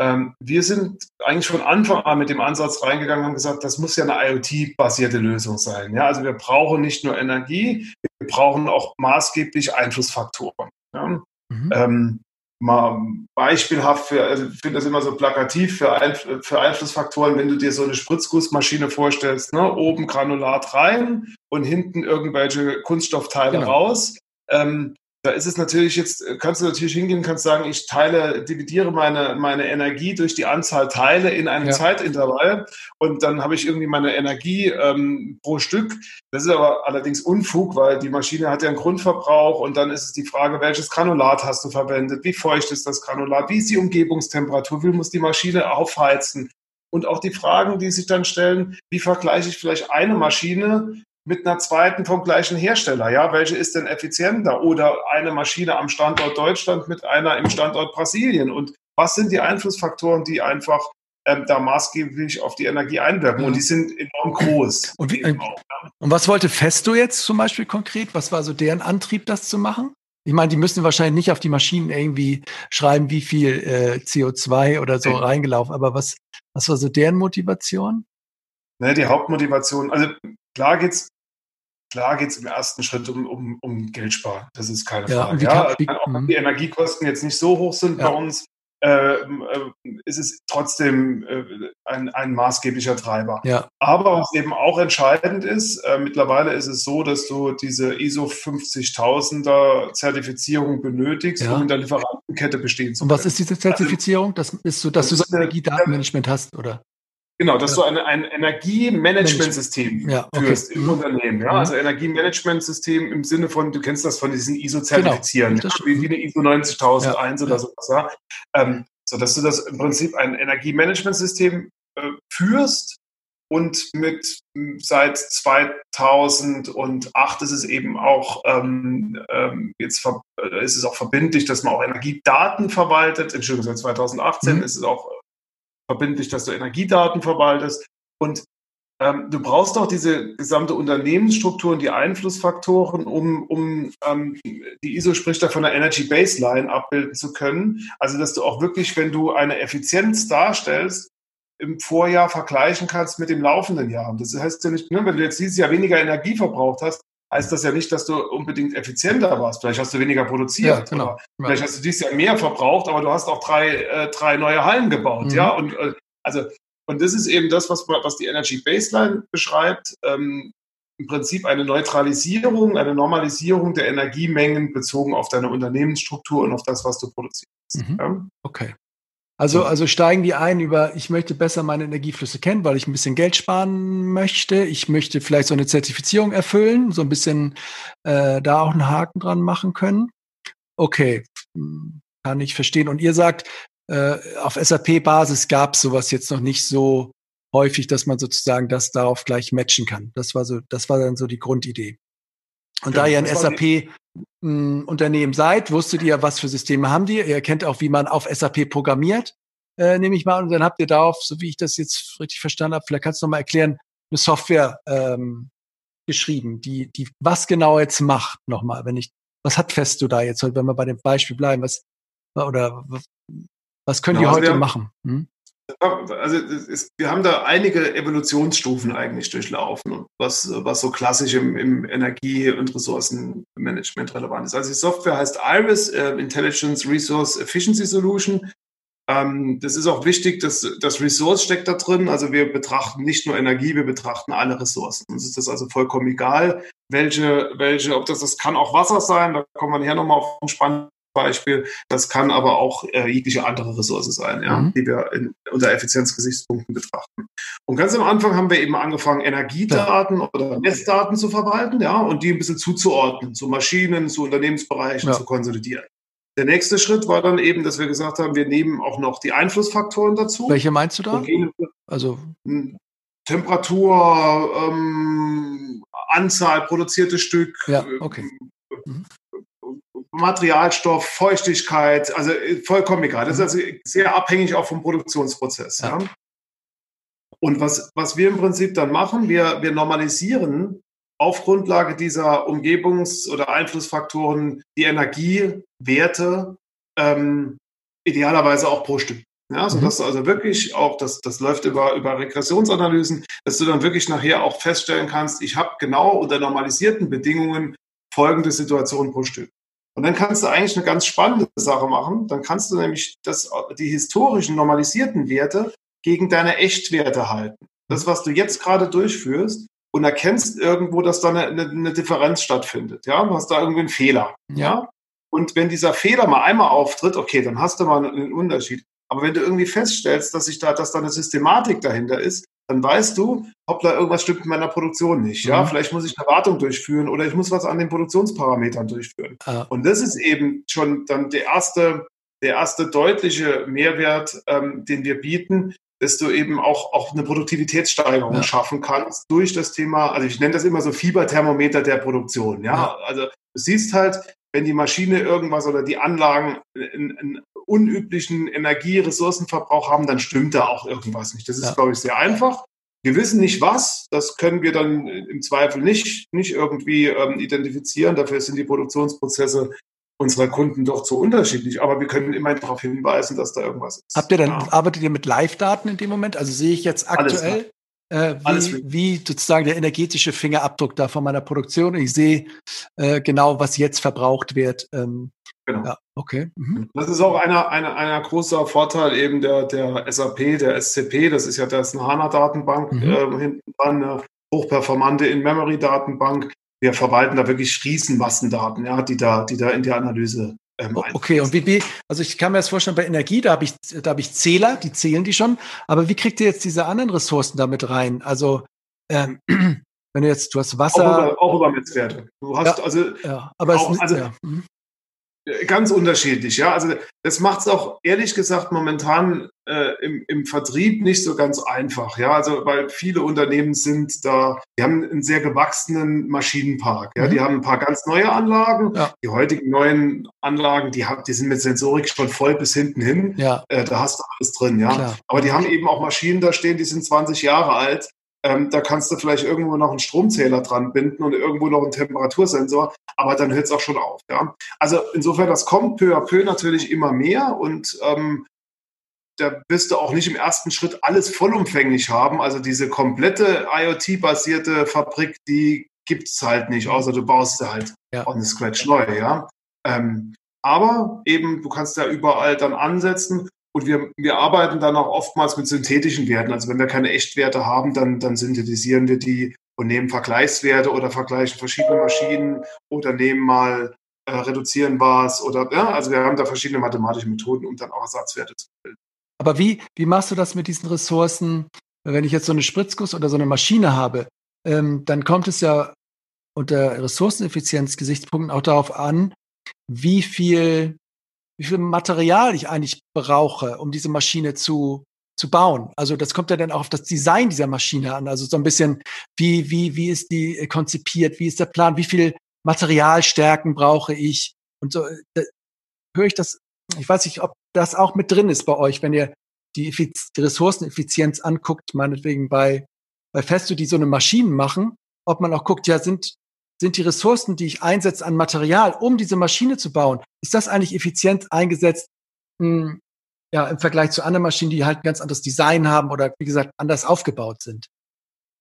Ähm, wir sind eigentlich von Anfang an mit dem Ansatz reingegangen und haben gesagt, das muss ja eine IoT-basierte Lösung sein. Ja? Also wir brauchen nicht nur Energie, wir brauchen auch maßgeblich Einflussfaktoren. Ja? Mhm. Ähm, mal beispielhaft für, also ich finde das immer so plakativ für, Einf für Einflussfaktoren, wenn du dir so eine Spritzgussmaschine vorstellst, ne? oben Granulat rein und hinten irgendwelche Kunststoffteile genau. raus. Ähm, da ist es natürlich jetzt, kannst du natürlich hingehen, kannst sagen, ich teile, dividiere meine, meine Energie durch die Anzahl Teile in einem ja. Zeitintervall und dann habe ich irgendwie meine Energie ähm, pro Stück. Das ist aber allerdings Unfug, weil die Maschine hat ja einen Grundverbrauch und dann ist es die Frage, welches Granulat hast du verwendet, wie feucht ist das Granulat, wie ist die Umgebungstemperatur, wie muss die Maschine aufheizen. Und auch die Fragen, die sich dann stellen, wie vergleiche ich vielleicht eine Maschine mit einer zweiten vom gleichen Hersteller. Ja, welche ist denn effizienter? Oder eine Maschine am Standort Deutschland mit einer im Standort Brasilien? Und was sind die Einflussfaktoren, die einfach ähm, da maßgeblich auf die Energie einwirken? Und die sind enorm groß. Und, wie, äh, und was wollte Festo jetzt zum Beispiel konkret? Was war so deren Antrieb, das zu machen? Ich meine, die müssen wahrscheinlich nicht auf die Maschinen irgendwie schreiben, wie viel äh, CO2 oder so reingelaufen. Aber was, was war so deren Motivation? Ne, die Hauptmotivation, also klar geht's klar geht's im ersten Schritt um, um, um Geld sparen. Das ist keine ja, Frage. Ja, also, auch wenn die Energiekosten jetzt nicht so hoch sind ja. bei uns, äh, äh, ist es trotzdem äh, ein, ein maßgeblicher Treiber. Ja. Aber was eben auch entscheidend ist, äh, mittlerweile ist es so, dass du diese ISO 50000er Zertifizierung benötigst, ja. um in der Lieferantenkette bestehen zu können. Und was ist diese Zertifizierung? Das ist so, dass das du so Energiedatenmanagement hast, oder? Genau, dass du eine, ein Energiemanagementsystem ja, okay. führst im. Unternehmen. Ja? Mhm. Also Energiemanagementsystem im Sinne von, du kennst das von diesen ISO-Zertifizieren, genau. wie, wie eine ISO 90001 ja. oder sowas. Ja? Ähm, so dass du das im Prinzip ein Energiemanagementsystem äh, führst und mit seit 2008 ist es eben auch ähm, ähm, jetzt äh, ist es auch verbindlich, dass man auch Energiedaten verwaltet. Entschuldigung, seit 2018 mhm. ist es auch verbindlich, dass du Energiedaten verwaltest. Und ähm, du brauchst auch diese gesamte Unternehmensstruktur und die Einflussfaktoren, um, um ähm, die ISO spricht da von der Energy Baseline abbilden zu können. Also dass du auch wirklich, wenn du eine Effizienz darstellst, im Vorjahr vergleichen kannst mit dem laufenden Jahr. Das heißt ja nicht, ne, wenn du jetzt dieses Jahr weniger Energie verbraucht hast, heißt das ja nicht, dass du unbedingt effizienter warst. Vielleicht hast du weniger produziert. Ja, genau. Vielleicht hast du dieses Jahr mehr verbraucht, aber du hast auch drei, äh, drei neue Hallen gebaut. Mhm. Ja, und äh, also und das ist eben das, was, was die Energy Baseline beschreibt. Ähm, Im Prinzip eine Neutralisierung, eine Normalisierung der Energiemengen bezogen auf deine Unternehmensstruktur und auf das, was du produzierst. Mhm. Ja? Okay. Also, also steigen die ein über, ich möchte besser meine Energieflüsse kennen, weil ich ein bisschen Geld sparen möchte. Ich möchte vielleicht so eine Zertifizierung erfüllen, so ein bisschen äh, da auch einen Haken dran machen können. Okay, hm, kann ich verstehen. Und ihr sagt, äh, auf SAP-Basis gab es sowas jetzt noch nicht so häufig, dass man sozusagen das darauf gleich matchen kann. Das war so, das war dann so die Grundidee. Und ja, da ihr ein SAP-Unternehmen seid, wusstet ihr, was für Systeme haben die. Ihr kennt auch, wie man auf SAP programmiert, äh, nehme ich mal. Und dann habt ihr darauf, so wie ich das jetzt richtig verstanden habe, vielleicht kannst du noch mal erklären, eine Software ähm, geschrieben, die, die was genau jetzt macht, nochmal, wenn ich, was hat Festo da jetzt, wenn wir bei dem Beispiel bleiben, was, oder was können genau, die heute machen? Hm? Also ist, wir haben da einige Evolutionsstufen eigentlich durchlaufen, was, was so klassisch im, im Energie- und Ressourcenmanagement relevant ist. Also die Software heißt Iris, äh, Intelligence Resource Efficiency Solution. Ähm, das ist auch wichtig, dass das Resource steckt da drin. Also wir betrachten nicht nur Energie, wir betrachten alle Ressourcen. Uns ist das also vollkommen egal, welche, welche, ob das, das kann auch Wasser sein, da kommen wir nachher nochmal auf den spannenden Beispiel. Das kann aber auch äh, jegliche andere Ressource sein, ja, mhm. die wir in, unter Effizienzgesichtspunkten betrachten. Und ganz am Anfang haben wir eben angefangen, Energiedaten ja. oder Messdaten zu verwalten, ja, und die ein bisschen zuzuordnen, zu Maschinen, zu Unternehmensbereichen ja. zu konsolidieren. Der nächste Schritt war dann eben, dass wir gesagt haben, wir nehmen auch noch die Einflussfaktoren dazu. Welche meinst du da? Also Temperatur, ähm, Anzahl produzierte Stück, ja, okay. Mhm. Materialstoff, Feuchtigkeit, also äh, vollkommen egal. Das ist also sehr abhängig auch vom Produktionsprozess. Ja. ja. Und was, was wir im Prinzip dann machen, wir, wir normalisieren auf Grundlage dieser Umgebungs- oder Einflussfaktoren die Energiewerte ähm, idealerweise auch pro Stück. Ja, so dass mhm. du also wirklich auch, das, das läuft über, über Regressionsanalysen, dass du dann wirklich nachher auch feststellen kannst, ich habe genau unter normalisierten Bedingungen folgende Situation pro Stück. Und dann kannst du eigentlich eine ganz spannende Sache machen. Dann kannst du nämlich das, die historischen normalisierten Werte gegen deine Echtwerte halten. Das, was du jetzt gerade durchführst und erkennst irgendwo, dass da eine, eine, Differenz stattfindet. Ja, du hast da irgendwie einen Fehler. Ja. Und wenn dieser Fehler mal einmal auftritt, okay, dann hast du mal einen Unterschied. Aber wenn du irgendwie feststellst, dass sich da, dass da eine Systematik dahinter ist, dann weißt du, hoppla, irgendwas stimmt in meiner Produktion nicht. Ja, mhm. vielleicht muss ich eine Wartung durchführen oder ich muss was an den Produktionsparametern durchführen. Ah. Und das ist eben schon dann der erste, der erste deutliche Mehrwert, ähm, den wir bieten, dass du eben auch, auch eine Produktivitätssteigerung ja. schaffen kannst durch das Thema, also ich nenne das immer so Fieberthermometer der Produktion. Ja, ja. also du siehst halt, wenn die Maschine irgendwas oder die Anlagen einen, einen unüblichen Energieressourcenverbrauch haben, dann stimmt da auch irgendwas nicht. Das ist, ja. glaube ich, sehr einfach. Wir wissen nicht was, das können wir dann im Zweifel nicht, nicht irgendwie ähm, identifizieren. Dafür sind die Produktionsprozesse unserer Kunden doch zu unterschiedlich. Aber wir können immerhin darauf hinweisen, dass da irgendwas ist. Habt ihr dann, ja. arbeitet ihr mit Live-Daten in dem Moment? Also sehe ich jetzt aktuell, äh, wie, wie, sozusagen der energetische Fingerabdruck da von meiner Produktion. Ich sehe äh, genau, was jetzt verbraucht wird. Ähm, genau. Ja, okay. Mhm. Das ist auch einer, einer, einer großer Vorteil eben der, der SAP, der SCP. Das ist ja das eine HANA-Datenbank mhm. äh, hinten dran, eine hochperformante In-Memory-Datenbank. Wir verwalten da wirklich Riesenmassendaten, ja, die da, die da in die Analyse ähm, okay, und wie, wie, also ich kann mir das vorstellen, bei Energie, da habe ich, da habe ich Zähler, die zählen die schon, aber wie kriegt ihr jetzt diese anderen Ressourcen damit rein? Also ähm, wenn du jetzt, du hast Wasser. Auch über, auch über Messwerte. Du hast ja, also, ja, aber auch, es, also ja. Mhm. Ganz unterschiedlich, ja. Also das macht es auch ehrlich gesagt momentan äh, im, im Vertrieb nicht so ganz einfach, ja. Also weil viele Unternehmen sind da, die haben einen sehr gewachsenen Maschinenpark, ja. Mhm. Die haben ein paar ganz neue Anlagen. Ja. Die heutigen neuen Anlagen, die, haben, die sind mit Sensorik schon voll bis hinten hin. Ja. Äh, da hast du alles drin, ja. Klar. Aber die haben eben auch Maschinen da stehen, die sind 20 Jahre alt ähm, da kannst du vielleicht irgendwo noch einen Stromzähler dran binden und irgendwo noch einen Temperatursensor, aber dann hört es auch schon auf. Ja? Also insofern, das kommt peu à peu natürlich immer mehr und ähm, da wirst du auch nicht im ersten Schritt alles vollumfänglich haben. Also diese komplette IoT-basierte Fabrik, die gibt es halt nicht, außer du baust sie halt ja. on the scratch neu. Ja? Ähm, aber eben, du kannst ja überall dann ansetzen und wir, wir arbeiten dann auch oftmals mit synthetischen Werten. Also wenn wir keine Echtwerte haben, dann, dann synthetisieren wir die und nehmen Vergleichswerte oder vergleichen verschiedene Maschinen oder nehmen mal, äh, reduzieren was oder, ja, also wir haben da verschiedene mathematische Methoden, um dann auch Ersatzwerte zu bilden. Aber wie, wie machst du das mit diesen Ressourcen? Wenn ich jetzt so eine Spritzguss oder so eine Maschine habe, ähm, dann kommt es ja unter Ressourceneffizienzgesichtspunkten auch darauf an, wie viel wie viel Material ich eigentlich brauche, um diese Maschine zu, zu bauen. Also das kommt ja dann auch auf das Design dieser Maschine an. Also so ein bisschen, wie, wie, wie ist die konzipiert, wie ist der Plan, wie viel Materialstärken brauche ich? Und so da höre ich das, ich weiß nicht, ob das auch mit drin ist bei euch, wenn ihr die, die Ressourceneffizienz anguckt, meinetwegen bei, bei Festo, die so eine Maschinen machen, ob man auch guckt, ja, sind, sind die Ressourcen, die ich einsetze an Material, um diese Maschine zu bauen, ist das eigentlich effizient eingesetzt mh, hm, ja, im Vergleich zu anderen Maschinen, die halt ein ganz anderes Design haben oder wie gesagt anders aufgebaut sind?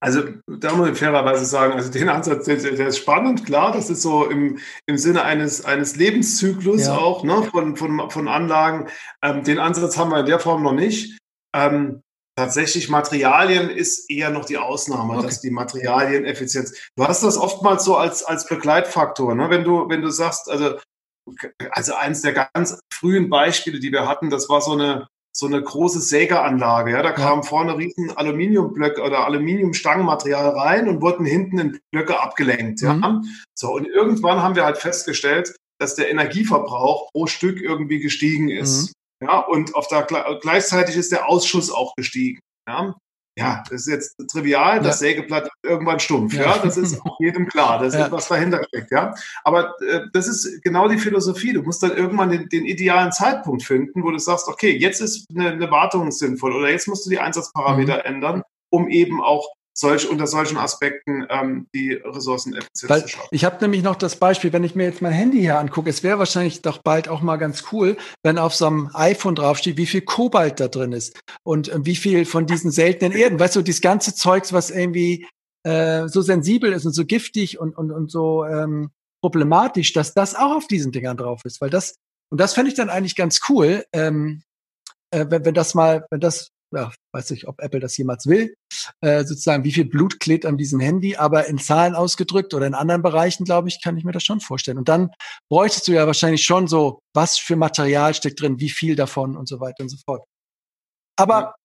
Also da muss ich fairerweise sagen, also den Ansatz, der, der, ist spannend, klar, das ist so im, im Sinne eines, eines Lebenszyklus ja. auch ne, von, von, von Anlagen. Ähm, den Ansatz haben wir in der Form noch nicht. Ähm, Tatsächlich Materialien ist eher noch die Ausnahme, okay. dass die Materialieneffizienz. Du hast das oftmals so als, als Begleitfaktor, ne? wenn du, wenn du sagst, also, also eins der ganz frühen Beispiele, die wir hatten, das war so eine, so eine große Sägeanlage. Ja, da kamen vorne riesen Aluminiumblöcke oder Aluminiumstangenmaterial rein und wurden hinten in Blöcke abgelenkt. Ja, mhm. so und irgendwann haben wir halt festgestellt, dass der Energieverbrauch pro Stück irgendwie gestiegen ist. Mhm. Ja, und auf der, gleichzeitig ist der Ausschuss auch gestiegen. Ja, ja das ist jetzt trivial, das ja. Sägeblatt ist irgendwann stumpf. Ja. ja. das ist auch jedem klar, das ist, was dahinter steckt. Ja, aber äh, das ist genau die Philosophie. Du musst dann irgendwann den, den, idealen Zeitpunkt finden, wo du sagst, okay, jetzt ist eine, eine Wartung sinnvoll oder jetzt musst du die Einsatzparameter mhm. ändern, um eben auch solch, unter solchen Aspekten ähm, die Ressourceneffizienz Weil zu schaffen. Ich habe nämlich noch das Beispiel, wenn ich mir jetzt mein Handy hier angucke, es wäre wahrscheinlich doch bald auch mal ganz cool, wenn auf so einem iPhone draufsteht, wie viel Kobalt da drin ist und äh, wie viel von diesen seltenen Erden. Weißt du, dieses ganze Zeugs, was irgendwie äh, so sensibel ist und so giftig und, und, und so ähm, problematisch, dass das auch auf diesen Dingern drauf ist. Weil das, und das fände ich dann eigentlich ganz cool, ähm, äh, wenn, wenn das mal, wenn das ja, weiß nicht, ob Apple das jemals will, äh, sozusagen, wie viel Blut klebt an diesem Handy, aber in Zahlen ausgedrückt oder in anderen Bereichen, glaube ich, kann ich mir das schon vorstellen. Und dann bräuchtest du ja wahrscheinlich schon so, was für Material steckt drin, wie viel davon und so weiter und so fort. Aber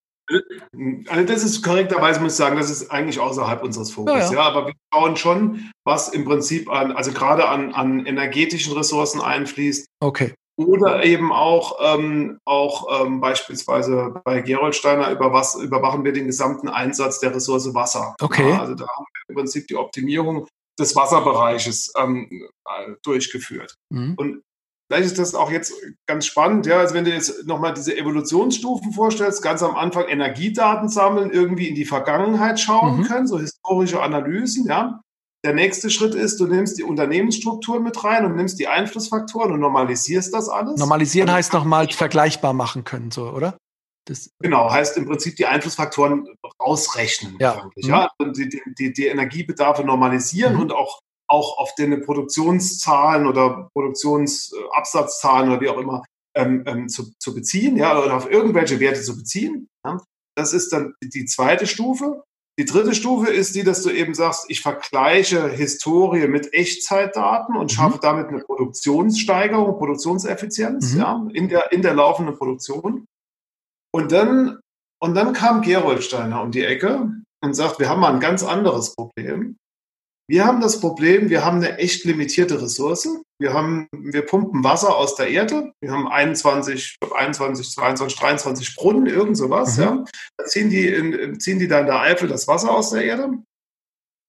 also das ist korrekterweise, muss ich sagen, das ist eigentlich außerhalb unseres Fokus. Ja, ja. ja, aber wir schauen schon, was im Prinzip an, also gerade an, an energetischen Ressourcen einfließt. Okay. Oder eben auch, ähm, auch ähm, beispielsweise bei Gerolsteiner über was überwachen wir den gesamten Einsatz der Ressource Wasser. Okay. Ja, also da haben wir im Prinzip die Optimierung des Wasserbereiches ähm, durchgeführt. Mhm. Und Vielleicht ist das auch jetzt ganz spannend, ja, also wenn du jetzt nochmal diese Evolutionsstufen vorstellst, ganz am Anfang Energiedaten sammeln, irgendwie in die Vergangenheit schauen mhm. können, so historische Analysen, ja. Der nächste Schritt ist, du nimmst die Unternehmensstruktur mit rein und nimmst die Einflussfaktoren und normalisierst das alles. Normalisieren heißt nochmal vergleichbar machen können, so, oder? Das genau, heißt im Prinzip die Einflussfaktoren ausrechnen. Ja. Mhm. ja? Und die, die, die Energiebedarfe normalisieren mhm. und auch auch auf den Produktionszahlen oder Produktionsabsatzzahlen oder wie auch immer ähm, ähm, zu, zu beziehen, ja, oder auf irgendwelche Werte zu beziehen. Ja. Das ist dann die zweite Stufe. Die dritte Stufe ist die, dass du eben sagst, ich vergleiche Historie mit Echtzeitdaten und mhm. schaffe damit eine Produktionssteigerung, Produktionseffizienz mhm. ja, in, der, in der laufenden Produktion. Und dann, und dann kam Geroldsteiner um die Ecke und sagt, wir haben mal ein ganz anderes Problem. Wir haben das Problem, wir haben eine echt limitierte Ressource. Wir haben, wir pumpen Wasser aus der Erde. Wir haben 21, 21, 22, 23 Brunnen, irgend sowas, mhm. ja. Da ziehen die, in, ziehen die da in der Eifel das Wasser aus der Erde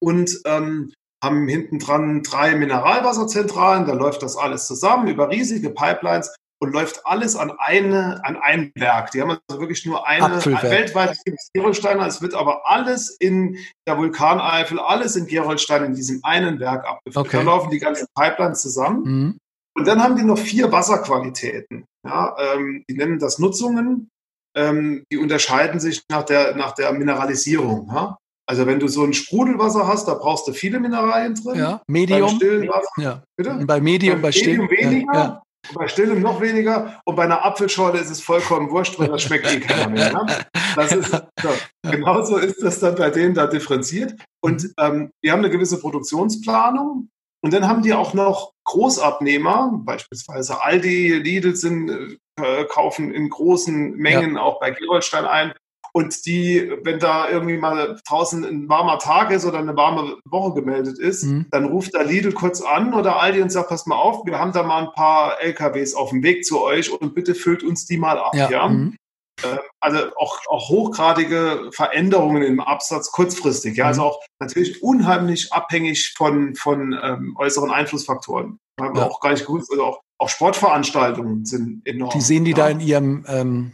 und ähm, haben hinten dran drei Mineralwasserzentralen. Da läuft das alles zusammen über riesige Pipelines und läuft alles an eine, an ein Werk. Die haben also wirklich nur eine weltweit Gerolsteiner. Es wird aber alles in der Vulkaneifel, alles in Gerolstein in diesem einen Werk abgeführt. Okay. Da laufen die ganzen Pipelines zusammen. Mhm. Und dann haben die noch vier Wasserqualitäten. Ja, ähm, die nennen das Nutzungen. Ähm, die unterscheiden sich nach der, nach der Mineralisierung. Ja? Also wenn du so ein Sprudelwasser hast, da brauchst du viele Mineralien drin. Ja, Medium. Beim stillen Wasser, ja. Bitte? Bei Medium, bei, bei Medium weniger. Ja bei Stillem noch weniger und bei einer Apfelschorle ist es vollkommen wurscht, weil das schmeckt eh keiner mehr. Ne? Das ist, so. Genauso ist das dann bei denen da differenziert. Und ähm, die haben eine gewisse Produktionsplanung und dann haben die auch noch Großabnehmer, beispielsweise Aldi, Lidl sind, äh, kaufen in großen Mengen ja. auch bei Gerolstein ein. Und die, wenn da irgendwie mal draußen ein warmer Tag ist oder eine warme Woche gemeldet ist, mhm. dann ruft da Lidl kurz an oder Aldi und sagt, pass mal auf, wir haben da mal ein paar LKWs auf dem Weg zu euch und bitte füllt uns die mal ab. Ja. ja? Mhm. Äh, also auch, auch hochgradige Veränderungen im Absatz kurzfristig. Ja, also mhm. auch natürlich unheimlich abhängig von, von ähm, äußeren Einflussfaktoren. Haben wir auch gar nicht gewusst. Also auch, auch Sportveranstaltungen sind enorm. Die sehen die ja. da in ihrem ähm,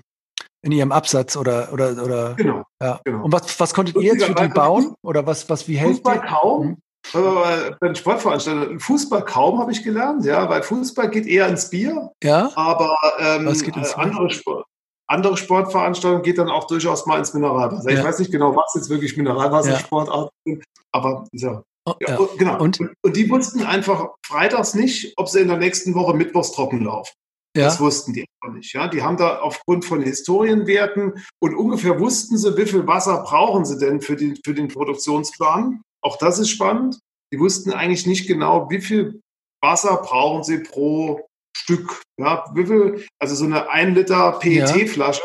in ihrem Absatz oder oder oder genau, ja. Genau. Und was was konntet ihr jetzt für die bauen oder was was wie hält Fußball kaum. Hm? Bei Sportveranstaltungen Fußball kaum habe ich gelernt, ja, weil Fußball geht eher ins Bier. Ja. Aber ähm, ins andere, Sport, andere Sportveranstaltungen geht dann auch durchaus mal ins Mineralwasser. Ja. Ich weiß nicht genau, was jetzt wirklich Mineralwassersportarten ja. sind, aber ja. Oh, ja. Genau. Und? und die wussten einfach freitags nicht, ob sie in der nächsten Woche mittwochs trocken laufen. Ja. Das wussten die aber nicht. Ja? Die haben da aufgrund von Historienwerten und ungefähr wussten sie, wie viel Wasser brauchen sie denn für den, für den Produktionsplan. Auch das ist spannend. Die wussten eigentlich nicht genau, wie viel Wasser brauchen sie pro Stück. Ja? Wie viel, also so eine 1 Liter PET-Flasche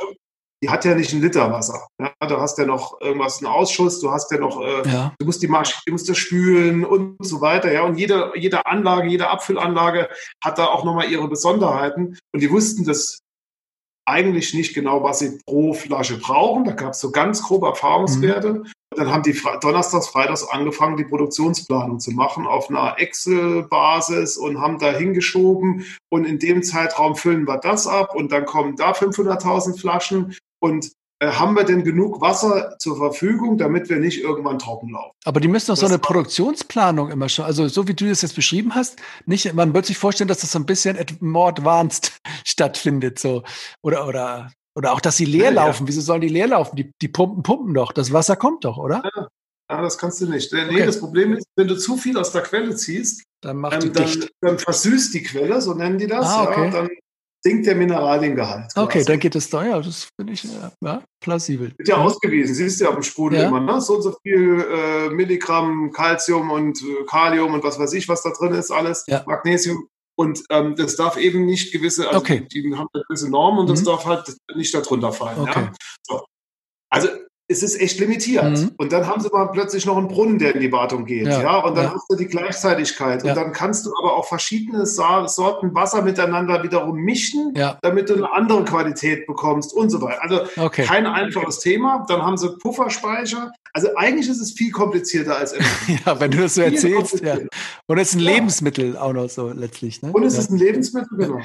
die hat ja nicht ein Liter Wasser. Ja, du hast ja noch irgendwas, einen Ausschuss, du hast ja noch, äh, ja. du musst die Maschine, du musst das spülen und so weiter. Ja, und jede, jede Anlage, jede Abfüllanlage hat da auch nochmal ihre Besonderheiten. Und die wussten das eigentlich nicht genau, was sie pro Flasche brauchen. Da gab es so ganz grobe Erfahrungswerte. Mhm. Und dann haben die donnerstags, freitags angefangen, die Produktionsplanung zu machen auf einer Excel-Basis und haben da hingeschoben. Und in dem Zeitraum füllen wir das ab und dann kommen da 500.000 Flaschen und äh, haben wir denn genug Wasser zur Verfügung, damit wir nicht irgendwann trocken laufen? Aber die müssen doch so eine Produktionsplanung immer schon, also so wie du das jetzt beschrieben hast, nicht, man wird sich vorstellen, dass das so ein bisschen more advanced stattfindet, so, oder, oder, oder auch, dass sie leer laufen. Ja. Wieso sollen die leer laufen? Die, die pumpen, pumpen doch. Das Wasser kommt doch, oder? Ja. Ja, das kannst du nicht. Nee, okay. das Problem ist, wenn du zu viel aus der Quelle ziehst, dann, macht ähm, dann, dann, versüßt die Quelle, so nennen die das. Ah, okay. ja, dann sinkt der Mineraliengehalt. Okay, dann geht es da, ja, das finde ich ja, plausibel. Wird ja ausgewiesen, siehst du ja auf dem Sprudel ja. immer, ne? so und so viel äh, Milligramm Calcium und äh, Kalium und was weiß ich, was da drin ist, alles, ja. Magnesium. Und ähm, das darf eben nicht gewisse, also okay. die haben gewisse Normen und mhm. das darf halt nicht darunter fallen. Okay. Ja? So. Also es ist echt limitiert. Mhm. Und dann haben sie mal plötzlich noch einen Brunnen, der in die Wartung geht. Ja, ja? und dann ja. hast du die Gleichzeitigkeit. Ja. Und dann kannst du aber auch verschiedene Sorten Wasser miteinander wiederum mischen, damit du eine andere Qualität bekommst und so weiter. Also okay. kein einfaches Thema. Dann haben sie Pufferspeicher. Also eigentlich ist es viel komplizierter als immer. ja, wenn du das so erzählst. Ja. Und es ist ein Lebensmittel auch noch so letztlich. Ne? Und es ist ein Lebensmittel, genau.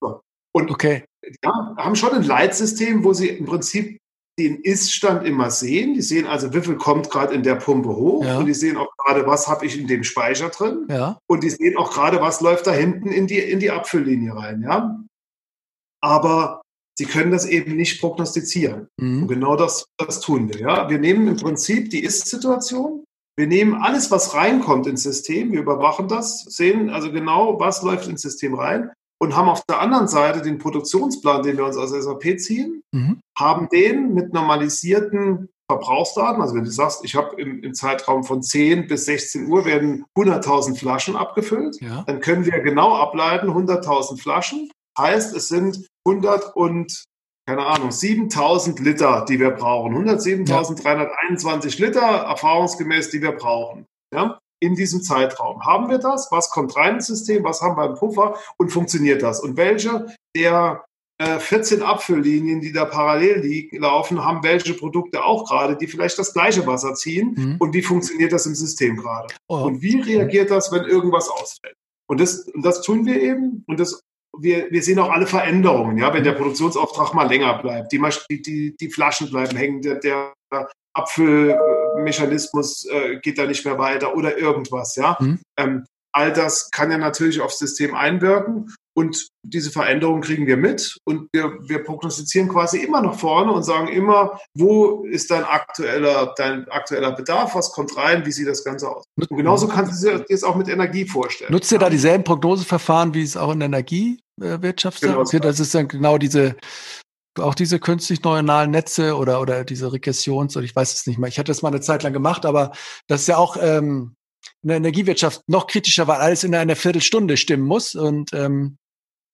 So. Und okay. ja, haben schon ein Leitsystem, wo sie im Prinzip den Iststand immer sehen. Die sehen also, wie viel kommt gerade in der Pumpe hoch. Ja. Und die sehen auch gerade, was habe ich in dem Speicher drin. Ja. Und die sehen auch gerade, was läuft da hinten in die, in die Abfülllinie rein. Ja? Aber sie können das eben nicht prognostizieren. Mhm. Und genau das, das tun wir. Ja? Wir nehmen im Prinzip die Ist-Situation. Wir nehmen alles, was reinkommt ins System. Wir überwachen das, sehen also genau, was läuft ins System rein und haben auf der anderen Seite den Produktionsplan, den wir uns aus SAP ziehen, mhm. haben den mit normalisierten Verbrauchsdaten, also wenn du sagst, ich habe im, im, Zeitraum von 10 bis 16 Uhr werden 100.000 Flaschen abgefüllt, ja. dann können wir genau ableiten, 100.000 Flaschen, heißt es sind 100 und keine Ahnung, 7000 Liter, die wir brauchen. 107.321 ja. Liter erfahrungsgemäß, die wir brauchen. Ja? In diesem Zeitraum. Haben wir das? Was kommt rein ins System? Was haben wir im Puffer? Und funktioniert das? Und welche der äh, 14 Abfülllinien, die da parallel liegen, laufen, haben welche Produkte auch gerade, die vielleicht das gleiche Wasser ziehen? Mhm. Und wie funktioniert das im System gerade? Oh. Und wie reagiert das, wenn irgendwas ausfällt? Und das, und das tun wir eben. Und das wir, wir sehen auch alle Veränderungen, ja, wenn der Produktionsauftrag mal länger bleibt, die, die, die Flaschen bleiben hängen, der, der Apfelmechanismus äh, geht da nicht mehr weiter oder irgendwas, ja. Mhm. Ähm, all das kann ja natürlich aufs System einwirken und diese Veränderungen kriegen wir mit und wir, wir prognostizieren quasi immer nach vorne und sagen immer, wo ist dein aktueller, dein aktueller Bedarf, was kommt rein, wie sieht das Ganze aus. Und genauso kannst du dir das auch mit Energie vorstellen. Nutzt ihr da dieselben Prognoseverfahren, wie es auch in der Energiewirtschaft genau, ist? Das ist dann genau diese auch diese künstlich neuronalen Netze oder, oder diese Regressions- oder ich weiß es nicht mehr. Ich hatte das mal eine Zeit lang gemacht, aber das ist ja auch ähm, in der Energiewirtschaft noch kritischer, weil alles in einer Viertelstunde stimmen muss. Und ähm,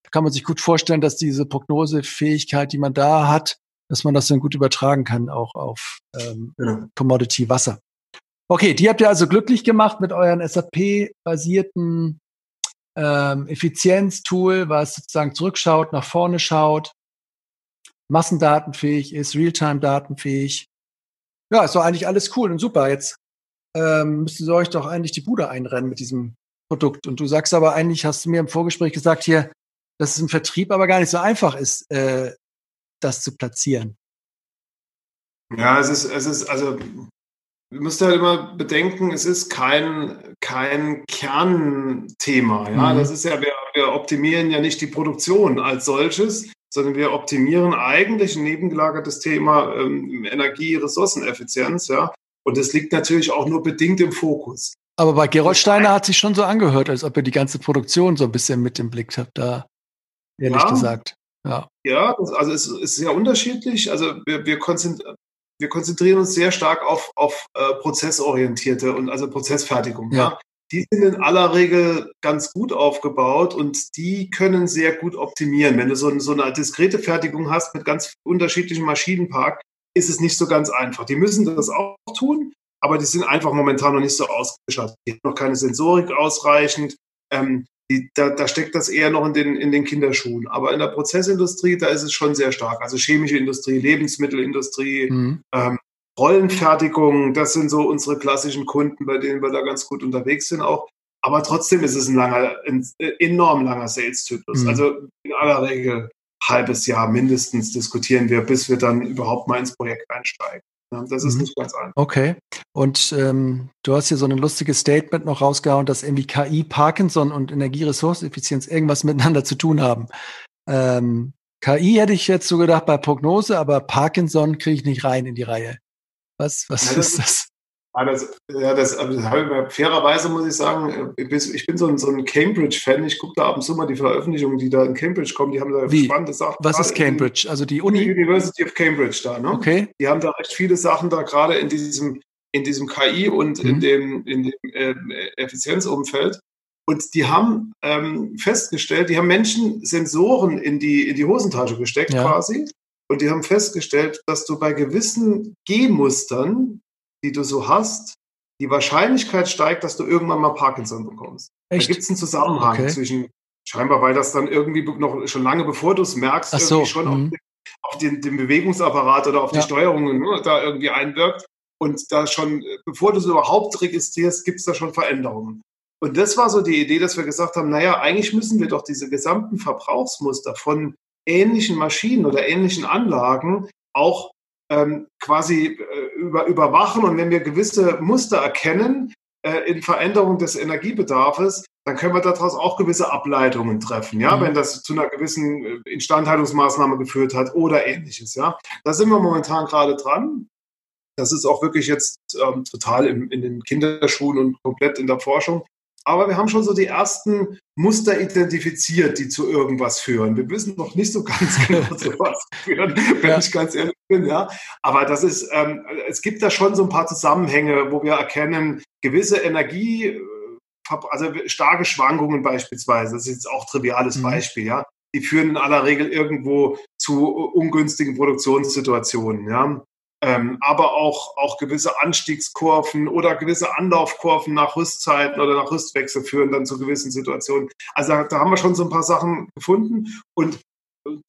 da kann man sich gut vorstellen, dass diese Prognosefähigkeit, die man da hat, dass man das dann gut übertragen kann, auch auf ähm, ja. Commodity Wasser. Okay, die habt ihr also glücklich gemacht mit euren SAP-basierten ähm, Effizienztool, was sozusagen zurückschaut, nach vorne schaut, massendatenfähig ist, Realtime-datenfähig. Ja, ist doch eigentlich alles cool und super. Jetzt ähm, müsst ihr euch doch eigentlich die Bude einrennen mit diesem Produkt. Und du sagst aber eigentlich, hast du mir im Vorgespräch gesagt hier, dass es im Vertrieb aber gar nicht so einfach ist, äh, das zu platzieren. Ja, es ist, es ist, also Du musst halt immer bedenken, es ist kein, kein Kernthema. Ja? Mhm. Das ist ja, wir, wir optimieren ja nicht die Produktion als solches, sondern wir optimieren eigentlich ein nebengelagertes Thema ähm, Energie-Ressourceneffizienz. Ja? Und das liegt natürlich auch nur bedingt im Fokus. Aber bei Gerold Steiner hat sich schon so angehört, als ob ihr die ganze Produktion so ein bisschen mit im Blick habt, da ehrlich ja, gesagt. Ja, ja also es ist sehr unterschiedlich. Also wir, wir, konzentrieren, wir konzentrieren uns sehr stark auf, auf äh, prozessorientierte und also Prozessfertigung. Ja. ja. Die sind in aller Regel ganz gut aufgebaut und die können sehr gut optimieren. Wenn du so, so eine diskrete Fertigung hast mit ganz unterschiedlichem Maschinenpark, ist es nicht so ganz einfach. Die müssen das auch tun, aber die sind einfach momentan noch nicht so ausgestattet. Die haben noch keine Sensorik ausreichend. Ähm, die, da, da steckt das eher noch in den, in den Kinderschuhen. Aber in der Prozessindustrie, da ist es schon sehr stark. Also chemische Industrie, Lebensmittelindustrie, mhm. ähm, Rollenfertigung, das sind so unsere klassischen Kunden, bei denen wir da ganz gut unterwegs sind auch. Aber trotzdem ist es ein langer, ein enorm langer Sales-Zyklus. Mhm. Also in aller Regel halbes Jahr mindestens diskutieren wir, bis wir dann überhaupt mal ins Projekt einsteigen. Das ist mhm. nicht ganz einfach. Okay. Und ähm, du hast hier so ein lustiges Statement noch rausgehauen, dass irgendwie KI, Parkinson und Energieressourceneffizienz irgendwas miteinander zu tun haben. Ähm, KI hätte ich jetzt so gedacht bei Prognose, aber Parkinson kriege ich nicht rein in die Reihe. Was, was ja, ist das? Ja, das, ja, das, also, fairerweise muss ich sagen, ich bin so ein, so ein Cambridge-Fan. Ich gucke da ab und zu mal die Veröffentlichungen, die da in Cambridge kommen. Die haben da Wie? spannende Sachen. Was ist Cambridge? Also die Uni? Die University of Cambridge da. Ne? Okay. Die haben da recht viele Sachen da gerade in diesem, in diesem KI und mhm. in dem, in dem äh, Effizienzumfeld. Und die haben ähm, festgestellt, die haben Menschen Sensoren in die, in die Hosentasche gesteckt ja. quasi. Und die haben festgestellt, dass du bei gewissen G-Mustern, die du so hast, die Wahrscheinlichkeit steigt, dass du irgendwann mal Parkinson bekommst. Echt? Da gibt es einen Zusammenhang okay. zwischen, scheinbar, weil das dann irgendwie noch schon lange bevor du es merkst, Ach irgendwie schon mhm. auf, den, auf den, den, Bewegungsapparat oder auf ja. die Steuerungen ne, da irgendwie einwirkt. Und da schon, bevor du es überhaupt registrierst, gibt es da schon Veränderungen. Und das war so die Idee, dass wir gesagt haben, naja, eigentlich müssen wir doch diese gesamten Verbrauchsmuster von ähnlichen Maschinen oder ähnlichen Anlagen auch ähm, quasi äh, über, überwachen. Und wenn wir gewisse Muster erkennen äh, in Veränderung des Energiebedarfs, dann können wir daraus auch gewisse Ableitungen treffen, ja, mhm. wenn das zu einer gewissen äh, Instandhaltungsmaßnahme geführt hat oder ähnliches, ja. Da sind wir momentan gerade dran. Das ist auch wirklich jetzt ähm, total im, in den Kinderschuhen und komplett in der Forschung. Aber wir haben schon so die ersten Muster identifiziert, die zu irgendwas führen. Wir wissen noch nicht so ganz genau, zu was führen, wenn ja. ich ganz ehrlich bin. Ja. Aber das ist, ähm, es gibt da schon so ein paar Zusammenhänge, wo wir erkennen, gewisse Energie, äh, also starke Schwankungen beispielsweise, das ist jetzt auch ein triviales mhm. Beispiel, ja, die führen in aller Regel irgendwo zu ungünstigen Produktionssituationen. Ja ähm, aber auch, auch gewisse Anstiegskurven oder gewisse Anlaufkurven nach Rüstzeiten oder nach Rüstwechsel führen dann zu gewissen Situationen. Also da, da haben wir schon so ein paar Sachen gefunden und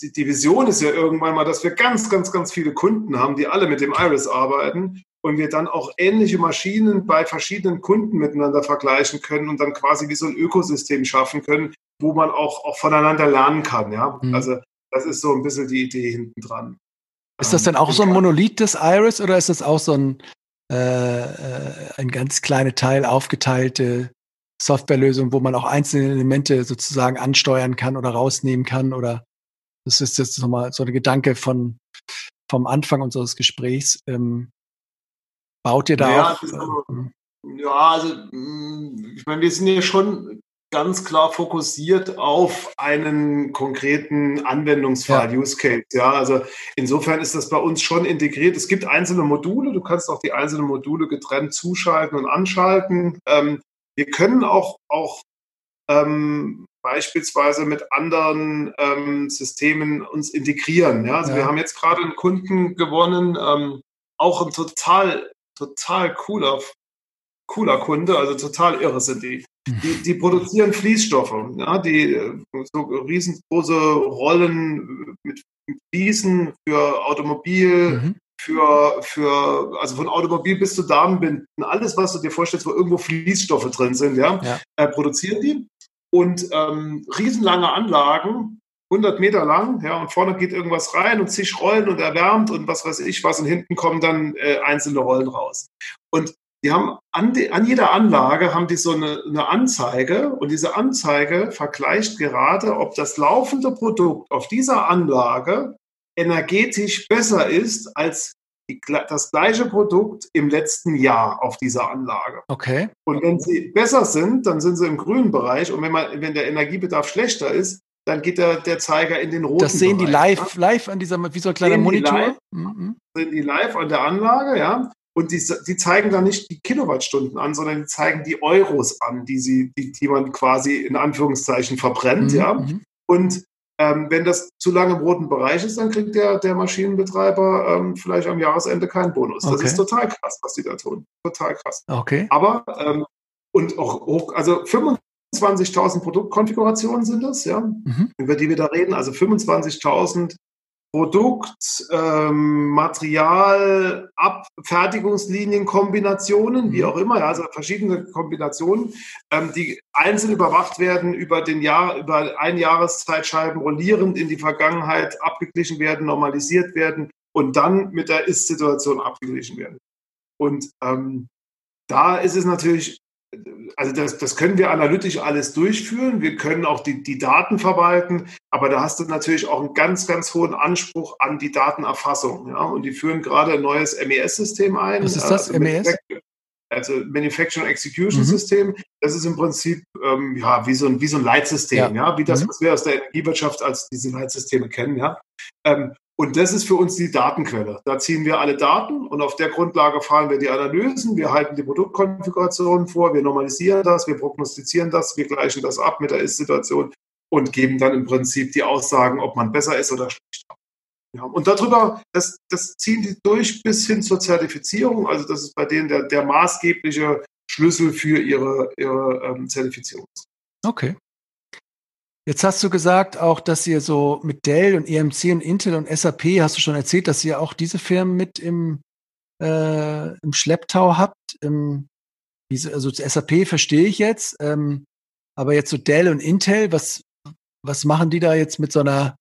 die, die Vision ist ja irgendwann mal, dass wir ganz, ganz, ganz viele Kunden haben, die alle mit dem Iris arbeiten und wir dann auch ähnliche Maschinen bei verschiedenen Kunden miteinander vergleichen können und dann quasi wie so ein Ökosystem schaffen können, wo man auch, auch voneinander lernen kann. Ja? Mhm. Also das ist so ein bisschen die Idee hinten dran. Ist das denn auch so ein Monolith des Iris oder ist das auch so ein, äh, äh, ein ganz kleiner Teil aufgeteilte Softwarelösung, wo man auch einzelne Elemente sozusagen ansteuern kann oder rausnehmen kann? Oder das ist jetzt nochmal so ein Gedanke von, vom Anfang unseres Gesprächs. Ähm, baut ihr da ja, auch? Äh, ja, also mm, ich meine, wir sind ja schon ganz klar fokussiert auf einen konkreten Anwendungsfall, ja. Use Case. Ja, also insofern ist das bei uns schon integriert. Es gibt einzelne Module. Du kannst auch die einzelnen Module getrennt zuschalten und anschalten. Ähm, wir können auch, auch ähm, beispielsweise mit anderen ähm, Systemen uns integrieren. Ja, also ja. wir haben jetzt gerade einen Kunden gewonnen, ähm, auch ein total, total cooler, cooler Kunde, also total irre sind die. Die, die produzieren Fließstoffe, ja, die so riesengroße Rollen mit Fließen für Automobil, mhm. für, für, also von Automobil bis zu Damenbinden, alles, was du dir vorstellst, wo irgendwo Fließstoffe drin sind, ja, ja. Äh, produzieren die. Und ähm, riesenlange Anlagen, 100 Meter lang, ja, und vorne geht irgendwas rein und zig Rollen und erwärmt und was weiß ich was und hinten kommen dann äh, einzelne Rollen raus. Und die haben an, die, an jeder Anlage haben die so eine, eine Anzeige und diese Anzeige vergleicht gerade, ob das laufende Produkt auf dieser Anlage energetisch besser ist als die, das gleiche Produkt im letzten Jahr auf dieser Anlage. Okay. Und wenn sie besser sind, dann sind sie im grünen Bereich und wenn, man, wenn der Energiebedarf schlechter ist, dann geht der, der Zeiger in den roten Das sehen Bereich, die live, ja? live an dieser, wie so ein kleiner sehen Monitor? Die live, mhm. Sehen die live an der Anlage, ja. Und die, die zeigen da nicht die Kilowattstunden an, sondern die zeigen die Euros an, die, sie, die, die man quasi in Anführungszeichen verbrennt. Mhm. Ja? Mhm. Und ähm, wenn das zu lange im roten Bereich ist, dann kriegt der, der Maschinenbetreiber ähm, vielleicht am Jahresende keinen Bonus. Okay. Das ist total krass, was die da tun. Total krass. Okay. Aber, ähm, und auch hoch, also 25.000 Produktkonfigurationen sind das, ja, mhm. über die wir da reden. Also 25.000 Produkt, ähm, Material, Ab Fertigungslinien-Kombinationen, wie mhm. auch immer, ja, also verschiedene Kombinationen, ähm, die einzeln überwacht werden über den Jahr, über ein Jahreszeitscheiben rollierend in die Vergangenheit abgeglichen werden, normalisiert werden und dann mit der Ist-Situation abgeglichen werden. Und ähm, da ist es natürlich also das, das können wir analytisch alles durchführen. Wir können auch die, die Daten verwalten, aber da hast du natürlich auch einen ganz, ganz hohen Anspruch an die Datenerfassung. Ja? Und die führen gerade ein neues MES-System ein. Was ist das, also MES? also Manufacturing Execution mhm. System, das ist im Prinzip ähm, ja wie so ein wie so ein Leitsystem, ja, ja? wie das, mhm. was wir aus der Energiewirtschaft als diese Leitsysteme kennen, ja. Ähm, und das ist für uns die Datenquelle. Da ziehen wir alle Daten und auf der Grundlage fahren wir die Analysen, wir halten die Produktkonfigurationen vor, wir normalisieren das, wir prognostizieren das, wir gleichen das ab mit der Ist-Situation und geben dann im Prinzip die Aussagen, ob man besser ist oder schlechter. Ja, und darüber, das, das ziehen die durch bis hin zur Zertifizierung. Also das ist bei denen der, der maßgebliche Schlüssel für ihre, ihre ähm, Zertifizierung. Okay. Jetzt hast du gesagt auch, dass ihr so mit Dell und EMC und Intel und SAP, hast du schon erzählt, dass ihr auch diese Firmen mit im, äh, im Schlepptau habt. Im, also SAP verstehe ich jetzt, ähm, aber jetzt so Dell und Intel, was, was machen die da jetzt mit so einer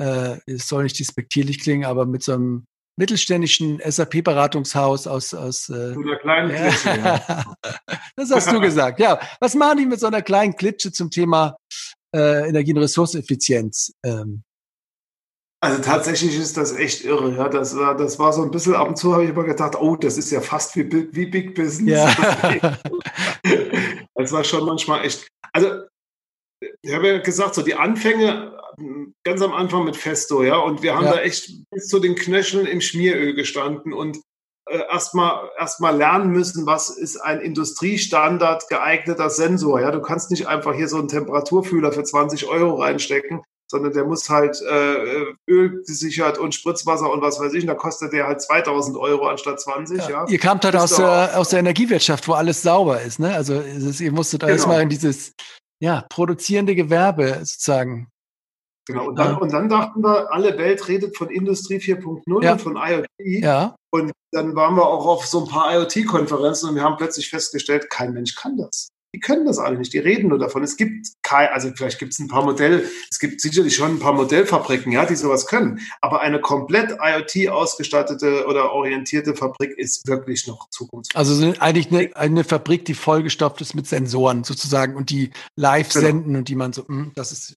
äh, es soll nicht despektierlich klingen, aber mit so einem mittelständischen SAP-Beratungshaus aus, aus äh, so einer kleinen Klitsche. ja. das hast du gesagt. Ja, was machen die mit so einer kleinen Klitsche zum Thema äh, Energie- und Ressourceneffizienz? Ähm, also tatsächlich ist das echt irre. Ja, das war, das war so ein bisschen ab und zu habe ich immer gedacht, oh, das ist ja fast wie, wie Big Business. Ja. das war schon manchmal echt. Also ich habe ja gesagt, so die Anfänge ganz am Anfang mit Festo, ja, und wir haben ja. da echt bis zu den Knöcheln im Schmieröl gestanden und äh, erstmal erst mal lernen müssen, was ist ein Industriestandard geeigneter Sensor. Ja, du kannst nicht einfach hier so einen Temperaturfühler für 20 Euro reinstecken, sondern der muss halt äh, Öl gesichert und Spritzwasser und was weiß ich. Und da kostet der halt 2000 Euro anstatt 20. Ja. ja. Ihr kamt halt aus der, aus der Energiewirtschaft, wo alles sauber ist. Ne? Also ist, ihr musstet genau. erstmal in dieses ja, produzierende Gewerbe sozusagen Genau, und dann, und dann dachten wir, alle Welt redet von Industrie 4.0 ja. und von IoT. Ja. Und dann waren wir auch auf so ein paar IoT-Konferenzen und wir haben plötzlich festgestellt, kein Mensch kann das. Die können das alle nicht, die reden nur davon. Es gibt kein, also vielleicht gibt es ein paar Modell, es gibt sicherlich schon ein paar Modellfabriken, ja, die sowas können. Aber eine komplett IoT ausgestattete oder orientierte Fabrik ist wirklich noch Zukunft. Also eigentlich eine, eine Fabrik, die vollgestopft ist mit Sensoren sozusagen und die live genau. senden und die man so, mh, hm, das ist.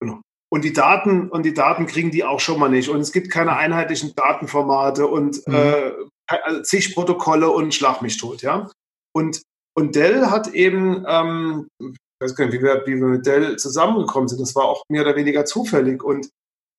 Genau. Und die Daten und die Daten kriegen die auch schon mal nicht. Und es gibt keine einheitlichen Datenformate und mhm. äh, also zig Protokolle und Schlag mich tot, ja. Und, und Dell hat eben, ähm, ich weiß gar nicht, wie wir, wie wir mit Dell zusammengekommen sind. Das war auch mehr oder weniger zufällig. Und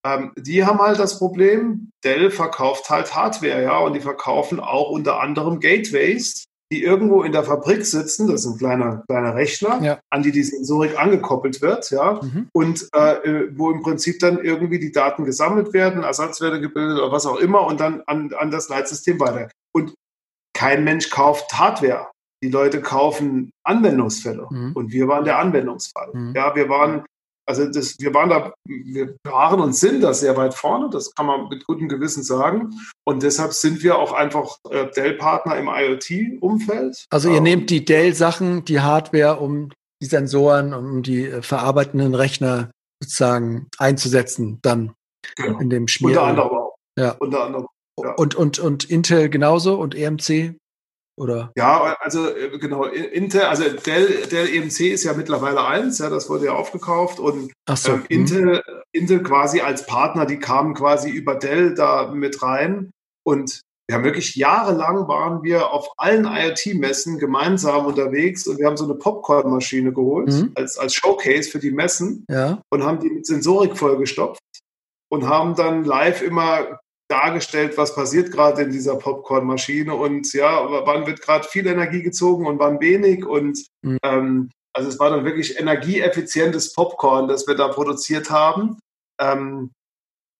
ähm, die haben halt das Problem, Dell verkauft halt Hardware, ja, und die verkaufen auch unter anderem Gateways die irgendwo in der Fabrik sitzen, das ist ein kleiner, kleiner Rechner, ja. an die die Sensorik angekoppelt wird, ja, mhm. und äh, wo im Prinzip dann irgendwie die Daten gesammelt werden, Ersatzwerte gebildet oder was auch immer und dann an, an das Leitsystem weiter. Und kein Mensch kauft Hardware. Die Leute kaufen Anwendungsfälle. Mhm. Und wir waren der Anwendungsfall. Mhm. Ja, wir waren also das, wir waren da, wir waren und sind da sehr weit vorne, das kann man mit gutem Gewissen sagen. Und deshalb sind wir auch einfach äh, Dell-Partner im IoT-Umfeld. Also ihr ähm, nehmt die Dell-Sachen, die Hardware, um die Sensoren, um die äh, verarbeitenden Rechner sozusagen einzusetzen, dann genau. in dem Schmier. Unter anderem auch. Ja. Unter anderem. Ja. Und, und, und Intel genauso und EMC? Oder? Ja, also äh, genau, Intel, also Dell, Dell EMC ist ja mittlerweile eins, ja, das wurde ja aufgekauft und so. ähm, Intel, Intel quasi als Partner, die kamen quasi über Dell da mit rein und haben wirklich jahrelang waren wir auf allen IoT-Messen gemeinsam unterwegs und wir haben so eine Popcorn-Maschine geholt mhm. als, als Showcase für die Messen ja. und haben die mit Sensorik vollgestopft und haben dann live immer dargestellt, was passiert gerade in dieser Popcornmaschine und ja, wann wird gerade viel Energie gezogen und wann wenig und mhm. ähm, also es war dann wirklich energieeffizientes Popcorn, das wir da produziert haben. Ähm,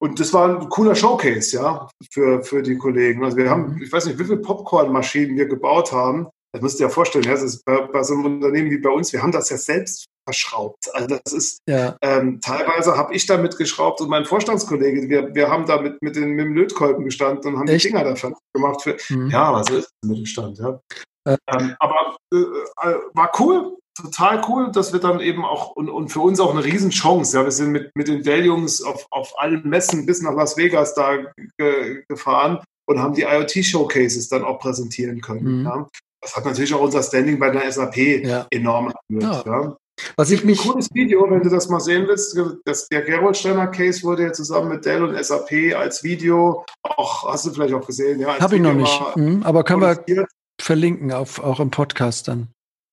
und das war ein cooler Showcase, ja, für, für die Kollegen. Also wir haben, mhm. ich weiß nicht, wie viele Popcornmaschinen wir gebaut haben. Das müsst ihr ja vorstellen, ja, das ist bei, bei so einem Unternehmen wie bei uns, wir haben das ja selbst verschraubt. Also das ist ja. ähm, teilweise habe ich damit geschraubt und mein Vorstandskollege, wir, wir haben da mit, mit, den, mit dem Lötkolben gestanden und haben Echt? die Dinger dafür gemacht. Für, mhm. Ja, so ist Mittelstand, ja. Äh. Ähm, aber äh, äh, war cool, total cool, dass wir dann eben auch und, und für uns auch eine Riesenchance. Ja, wir sind mit, mit den Dell-Jungs auf, auf allen Messen bis nach Las Vegas da ge, gefahren und haben die IoT-Showcases dann auch präsentieren können. Mhm. Ja. Das hat natürlich auch unser Standing bei der SAP ja. enorm erhöht. Ja. Was ich mich. Ein cooles Video, wenn du das mal sehen willst. Das, der Gerolsteiner Case wurde ja zusammen mit Dell und SAP als Video, auch, hast du vielleicht auch gesehen, ja. Habe ich noch nicht, mhm, aber können wir, verlinken, auf, auch im Podcast dann.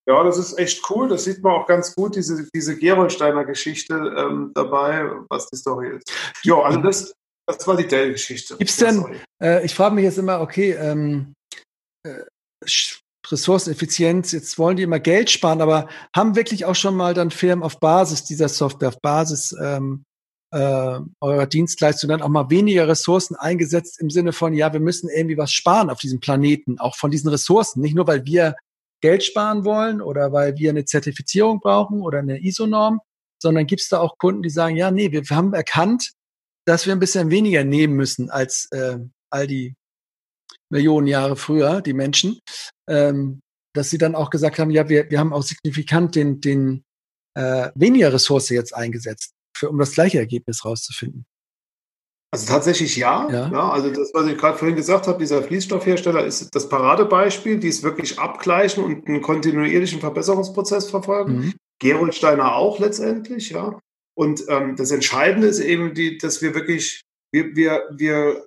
Ja, das ist echt cool. Das sieht man auch ganz gut, diese, diese Gerolsteiner Geschichte ähm, dabei, was die Story ist. Ja, also das, das war die Dell-Geschichte. Gibt es denn, äh, ich frage mich jetzt immer, okay, ähm, äh, Ressourceneffizienz, jetzt wollen die immer Geld sparen, aber haben wirklich auch schon mal dann Firmen auf Basis dieser Software, auf Basis ähm, äh, eurer Dienstleistung dann auch mal weniger Ressourcen eingesetzt im Sinne von, ja, wir müssen irgendwie was sparen auf diesem Planeten, auch von diesen Ressourcen, nicht nur weil wir Geld sparen wollen oder weil wir eine Zertifizierung brauchen oder eine ISO-Norm, sondern gibt es da auch Kunden, die sagen, ja, nee, wir, haben erkannt, dass wir ein bisschen weniger nehmen müssen als äh, all die Millionen Jahre früher, die Menschen, ähm, dass sie dann auch gesagt haben, ja, wir, wir haben auch signifikant den, den äh, weniger Ressource jetzt eingesetzt, für, um das gleiche Ergebnis rauszufinden. Also tatsächlich ja. ja. ja also das, was ich gerade vorhin gesagt habe, dieser Fließstoffhersteller ist das Paradebeispiel, die es wirklich abgleichen und einen kontinuierlichen Verbesserungsprozess verfolgen. Mhm. Gerolsteiner auch letztendlich, ja. Und ähm, das Entscheidende ist eben, die, dass wir wirklich, wir, wir, wir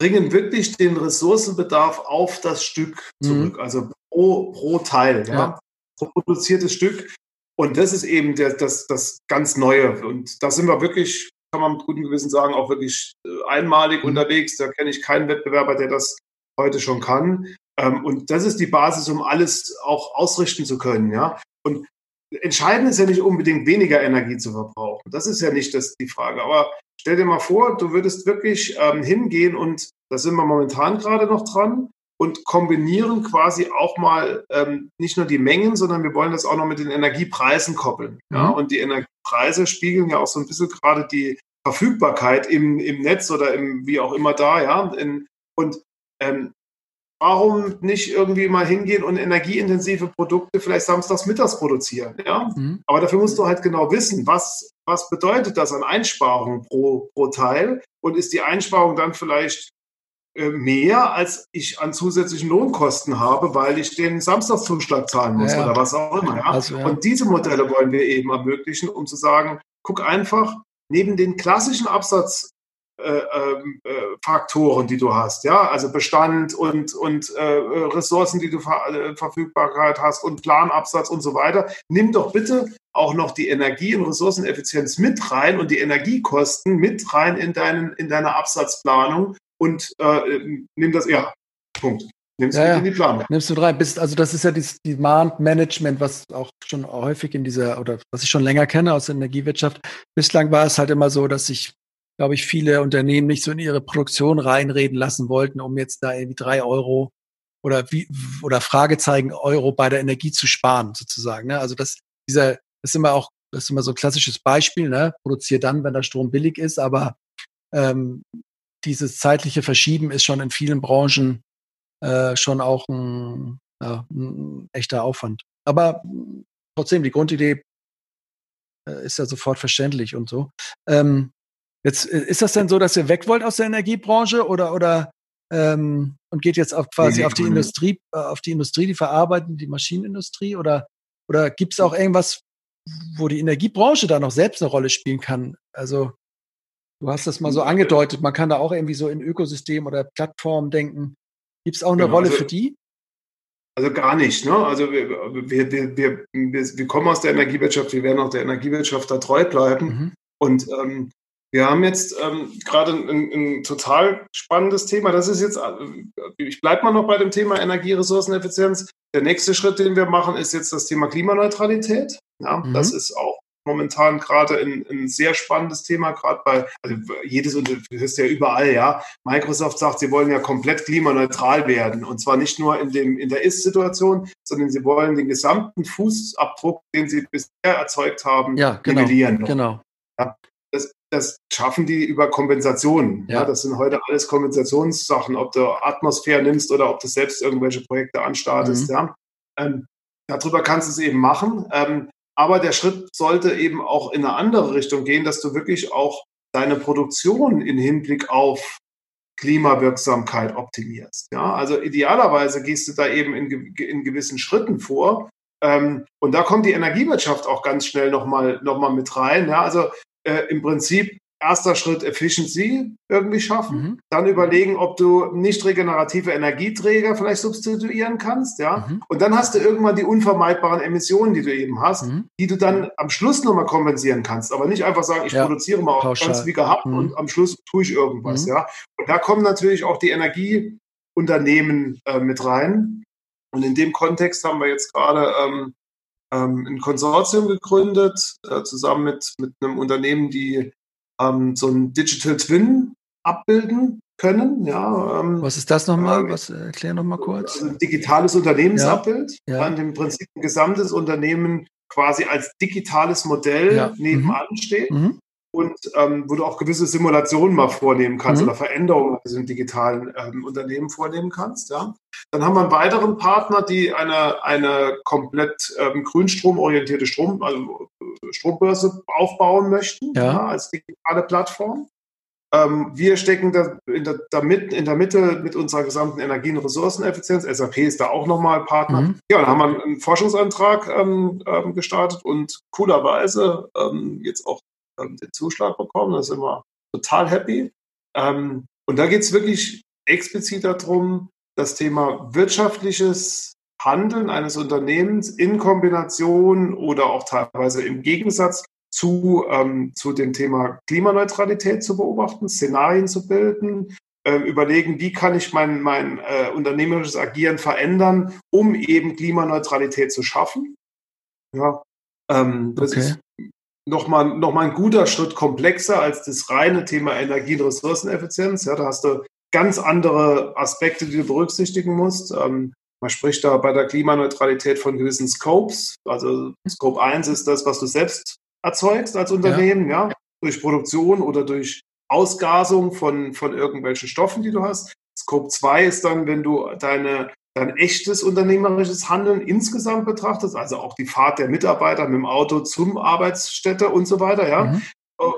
bringen wirklich den Ressourcenbedarf auf das Stück mhm. zurück, mhm. also pro, pro Teil, ja. ja. pro produziertes Stück. Und das ist eben der, das, das ganz Neue. Und da sind wir wirklich kann man mit gutem Gewissen sagen, auch wirklich äh, einmalig mhm. unterwegs. Da kenne ich keinen Wettbewerber, der das heute schon kann. Ähm, und das ist die Basis, um alles auch ausrichten zu können. Ja? Und entscheidend ist ja nicht unbedingt weniger Energie zu verbrauchen. Das ist ja nicht das, die Frage. Aber stell dir mal vor, du würdest wirklich ähm, hingehen und da sind wir momentan gerade noch dran und kombinieren quasi auch mal ähm, nicht nur die Mengen, sondern wir wollen das auch noch mit den Energiepreisen koppeln. Ja? Mhm. Und die Energiepreise spiegeln ja auch so ein bisschen gerade die Verfügbarkeit im, im Netz oder im wie auch immer da, ja. In, und ähm, warum nicht irgendwie mal hingehen und energieintensive Produkte vielleicht samstags mittags produzieren, ja? Mhm. Aber dafür musst du halt genau wissen, was, was bedeutet das an Einsparungen pro, pro Teil und ist die Einsparung dann vielleicht äh, mehr, als ich an zusätzlichen Lohnkosten habe, weil ich den Samstagszuschlag zahlen muss ja, oder was auch immer. Ja? Also, ja. Und diese Modelle wollen wir eben ermöglichen, um zu sagen, guck einfach, neben den klassischen Absatzfaktoren, äh, äh, die du hast, ja, also Bestand und, und äh, Ressourcen, die du ver äh, Verfügbarkeit hast und Planabsatz und so weiter, nimm doch bitte auch noch die Energie- und Ressourceneffizienz mit rein und die Energiekosten mit rein in, deinen, in deine Absatzplanung und äh, nimm das, ja, Punkt. Nimmst ja, du in die Planung. Nimmst du rein. Bist, also das ist ja das Demand-Management, was auch schon häufig in dieser, oder was ich schon länger kenne aus der Energiewirtschaft. Bislang war es halt immer so, dass sich, glaube ich, viele Unternehmen nicht so in ihre Produktion reinreden lassen wollten, um jetzt da irgendwie drei Euro oder wie oder Fragezeichen Euro bei der Energie zu sparen, sozusagen. Ne? Also das, dieser, das ist immer auch, das ist immer so ein klassisches Beispiel, ne? Produziere dann, wenn der Strom billig ist, aber ähm, dieses zeitliche Verschieben ist schon in vielen Branchen äh, schon auch ein, ja, ein echter Aufwand. Aber trotzdem, die Grundidee äh, ist ja sofort verständlich und so. Ähm, jetzt äh, ist das denn so, dass ihr weg wollt aus der Energiebranche oder oder ähm, und geht jetzt auf quasi auf die Industrie, äh, auf die Industrie, die verarbeiten, die Maschinenindustrie oder oder gibt es auch irgendwas, wo die Energiebranche da noch selbst eine Rolle spielen kann? Also du hast das mal so angedeutet, man kann da auch irgendwie so in Ökosystem oder Plattformen denken. Gibt es auch eine genau, Rolle also, für die? Also gar nicht. Ne? Also wir, wir, wir, wir, wir kommen aus der Energiewirtschaft, wir werden auch der Energiewirtschaft da treu bleiben. Mhm. Und ähm, wir haben jetzt ähm, gerade ein, ein, total spannendes Thema. Das ist jetzt, äh, ich bleibe mal noch bei dem Thema Energieressourceneffizienz. Der nächste Schritt, den wir machen, ist jetzt das Thema Klimaneutralität. Ja, mhm. Das ist auch momentan gerade ein, ein sehr spannendes Thema, gerade bei, also jedes, du hörst ja überall, ja, Microsoft sagt, sie wollen ja komplett klimaneutral werden und zwar nicht nur in, dem, in der Ist-Situation, sondern sie wollen den gesamten Fußabdruck, den sie bisher erzeugt haben, ja, genau, nivellieren. Genau. Ja, das, das schaffen die über Kompensationen. Ja. ja. das sind heute alles Kompensationssachen, ob du Atmosphäre nimmst oder ob du selbst irgendwelche Projekte anstartest. Mhm. Ja. Ähm, darüber kannst du es eben machen. Ähm, aber der Schritt sollte eben auch in eine andere Richtung gehen, dass du wirklich auch deine Produktion in Hinblick auf Klimawirksamkeit optimierst. Ja, also idealerweise gehst du da eben in, in gewissen Schritten vor. Ähm, und da kommt die Energiewirtschaft auch ganz schnell nochmal noch mal mit rein. Ja, also äh, im Prinzip erster Schritt Efficiency irgendwie schaffen. Mhm. Dann überlegen, ob du nicht regenerative Energieträger vielleicht substituieren kannst, ja. Mhm. Und dann hast du irgendwann die unvermeidbaren Emissionen, die du eben hast, mhm. die du dann am Schluss nochmal kompensieren kannst. Aber nicht einfach sagen, ich ja. produziere mal auch ganz wie gehabt mhm. und am Schluss tue ich irgendwas, mhm. ja. Und da kommen natürlich auch die Energieunternehmen äh, mit rein. Und in dem Kontext haben wir jetzt gerade ähm, ähm, ein Konsortium gegründet, äh, zusammen mit, mit einem Unternehmen, die ähm, so ein Digital Twin abbilden können. Ja, ähm, Was ist das nochmal? Äh, Was erklär nochmal kurz. Ein digitales Unternehmensabbild, ja, ja. an dem Prinzip ein gesamtes Unternehmen quasi als digitales Modell ja. nebenan mhm. steht. Mhm und ähm, wo du auch gewisse Simulationen mal vornehmen kannst mhm. oder Veränderungen in diesem digitalen ähm, Unternehmen vornehmen kannst. Ja. Dann haben wir einen weiteren Partner, die eine, eine komplett ähm, grünstromorientierte Strom, also äh, Strombörse aufbauen möchten ja. Ja, als digitale Plattform. Ähm, wir stecken da in der, da mit, in der Mitte mit unserer gesamten Energie- und Ressourceneffizienz. SAP ist da auch nochmal Partner. Mhm. Ja, dann haben wir einen Forschungsantrag ähm, ähm, gestartet und coolerweise ähm, jetzt auch ähm, den Zuschlag bekommen. Da sind wir total happy. Ähm, und da geht es wirklich explizit darum, das Thema wirtschaftliches Handeln eines Unternehmens in Kombination oder auch teilweise im Gegensatz zu, ähm, zu dem Thema Klimaneutralität zu beobachten, Szenarien zu bilden, äh, überlegen, wie kann ich mein, mein äh, unternehmerisches Agieren verändern, um eben Klimaneutralität zu schaffen. Ja, ähm, das okay. ist nochmal noch mal ein guter Schritt komplexer als das reine Thema Energie- und Ressourceneffizienz. Ja, da hast du ganz andere Aspekte, die du berücksichtigen musst. Ähm, man spricht da bei der Klimaneutralität von gewissen Scopes. Also Scope 1 ist das, was du selbst erzeugst als Unternehmen, ja, ja durch Produktion oder durch Ausgasung von, von irgendwelchen Stoffen, die du hast. Scope 2 ist dann, wenn du deine dein echtes unternehmerisches Handeln insgesamt betrachtest, also auch die Fahrt der Mitarbeiter mit dem Auto zum Arbeitsstätte und so weiter, ja. Mhm.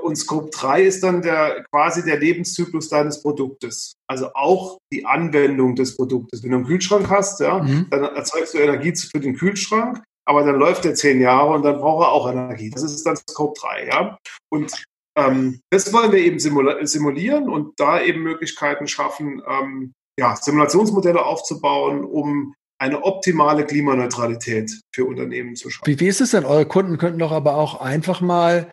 Und Scope 3 ist dann der, quasi der Lebenszyklus deines Produktes. Also auch die Anwendung des Produktes. Wenn du einen Kühlschrank hast, ja, mhm. dann erzeugst du Energie für den Kühlschrank, aber dann läuft der zehn Jahre und dann braucht er auch Energie. Das ist dann Scope 3, ja. Und ähm, das wollen wir eben simulieren und da eben Möglichkeiten schaffen, ähm, ja, Simulationsmodelle aufzubauen, um eine optimale Klimaneutralität für Unternehmen zu schaffen. Wie, wie ist es denn? Eure Kunden könnten doch aber auch einfach mal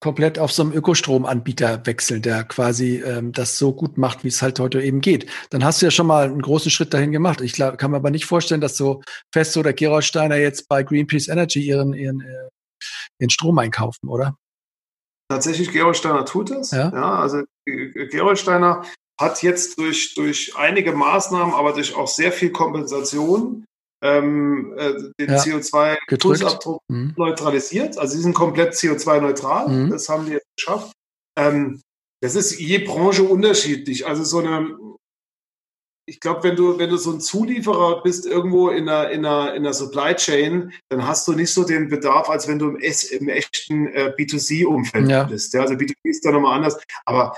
komplett auf so einem Ökostromanbieter wechseln, der quasi ähm, das so gut macht, wie es halt heute eben geht. Dann hast du ja schon mal einen großen Schritt dahin gemacht. Ich glaub, kann mir aber nicht vorstellen, dass so Festo oder Gerolsteiner jetzt bei Greenpeace Energy ihren, ihren, äh, ihren Strom einkaufen, oder? Tatsächlich, Gerolsteiner tut das. Ja, ja also Gerolsteiner hat jetzt durch, durch einige Maßnahmen, aber durch auch sehr viel Kompensation ähm, äh, den ja, CO2-Fußabdruck mhm. neutralisiert. Also sie sind komplett CO2-neutral. Mhm. Das haben die jetzt geschafft. Ähm, das ist je Branche unterschiedlich. Also so eine, ich glaube, wenn du, wenn du so ein Zulieferer bist irgendwo in einer, in einer, in einer Supply Chain, dann hast du nicht so den Bedarf, als wenn du im, S, im echten äh, B2C-Umfeld ja. bist. Ja, also B2B ist da nochmal anders. Aber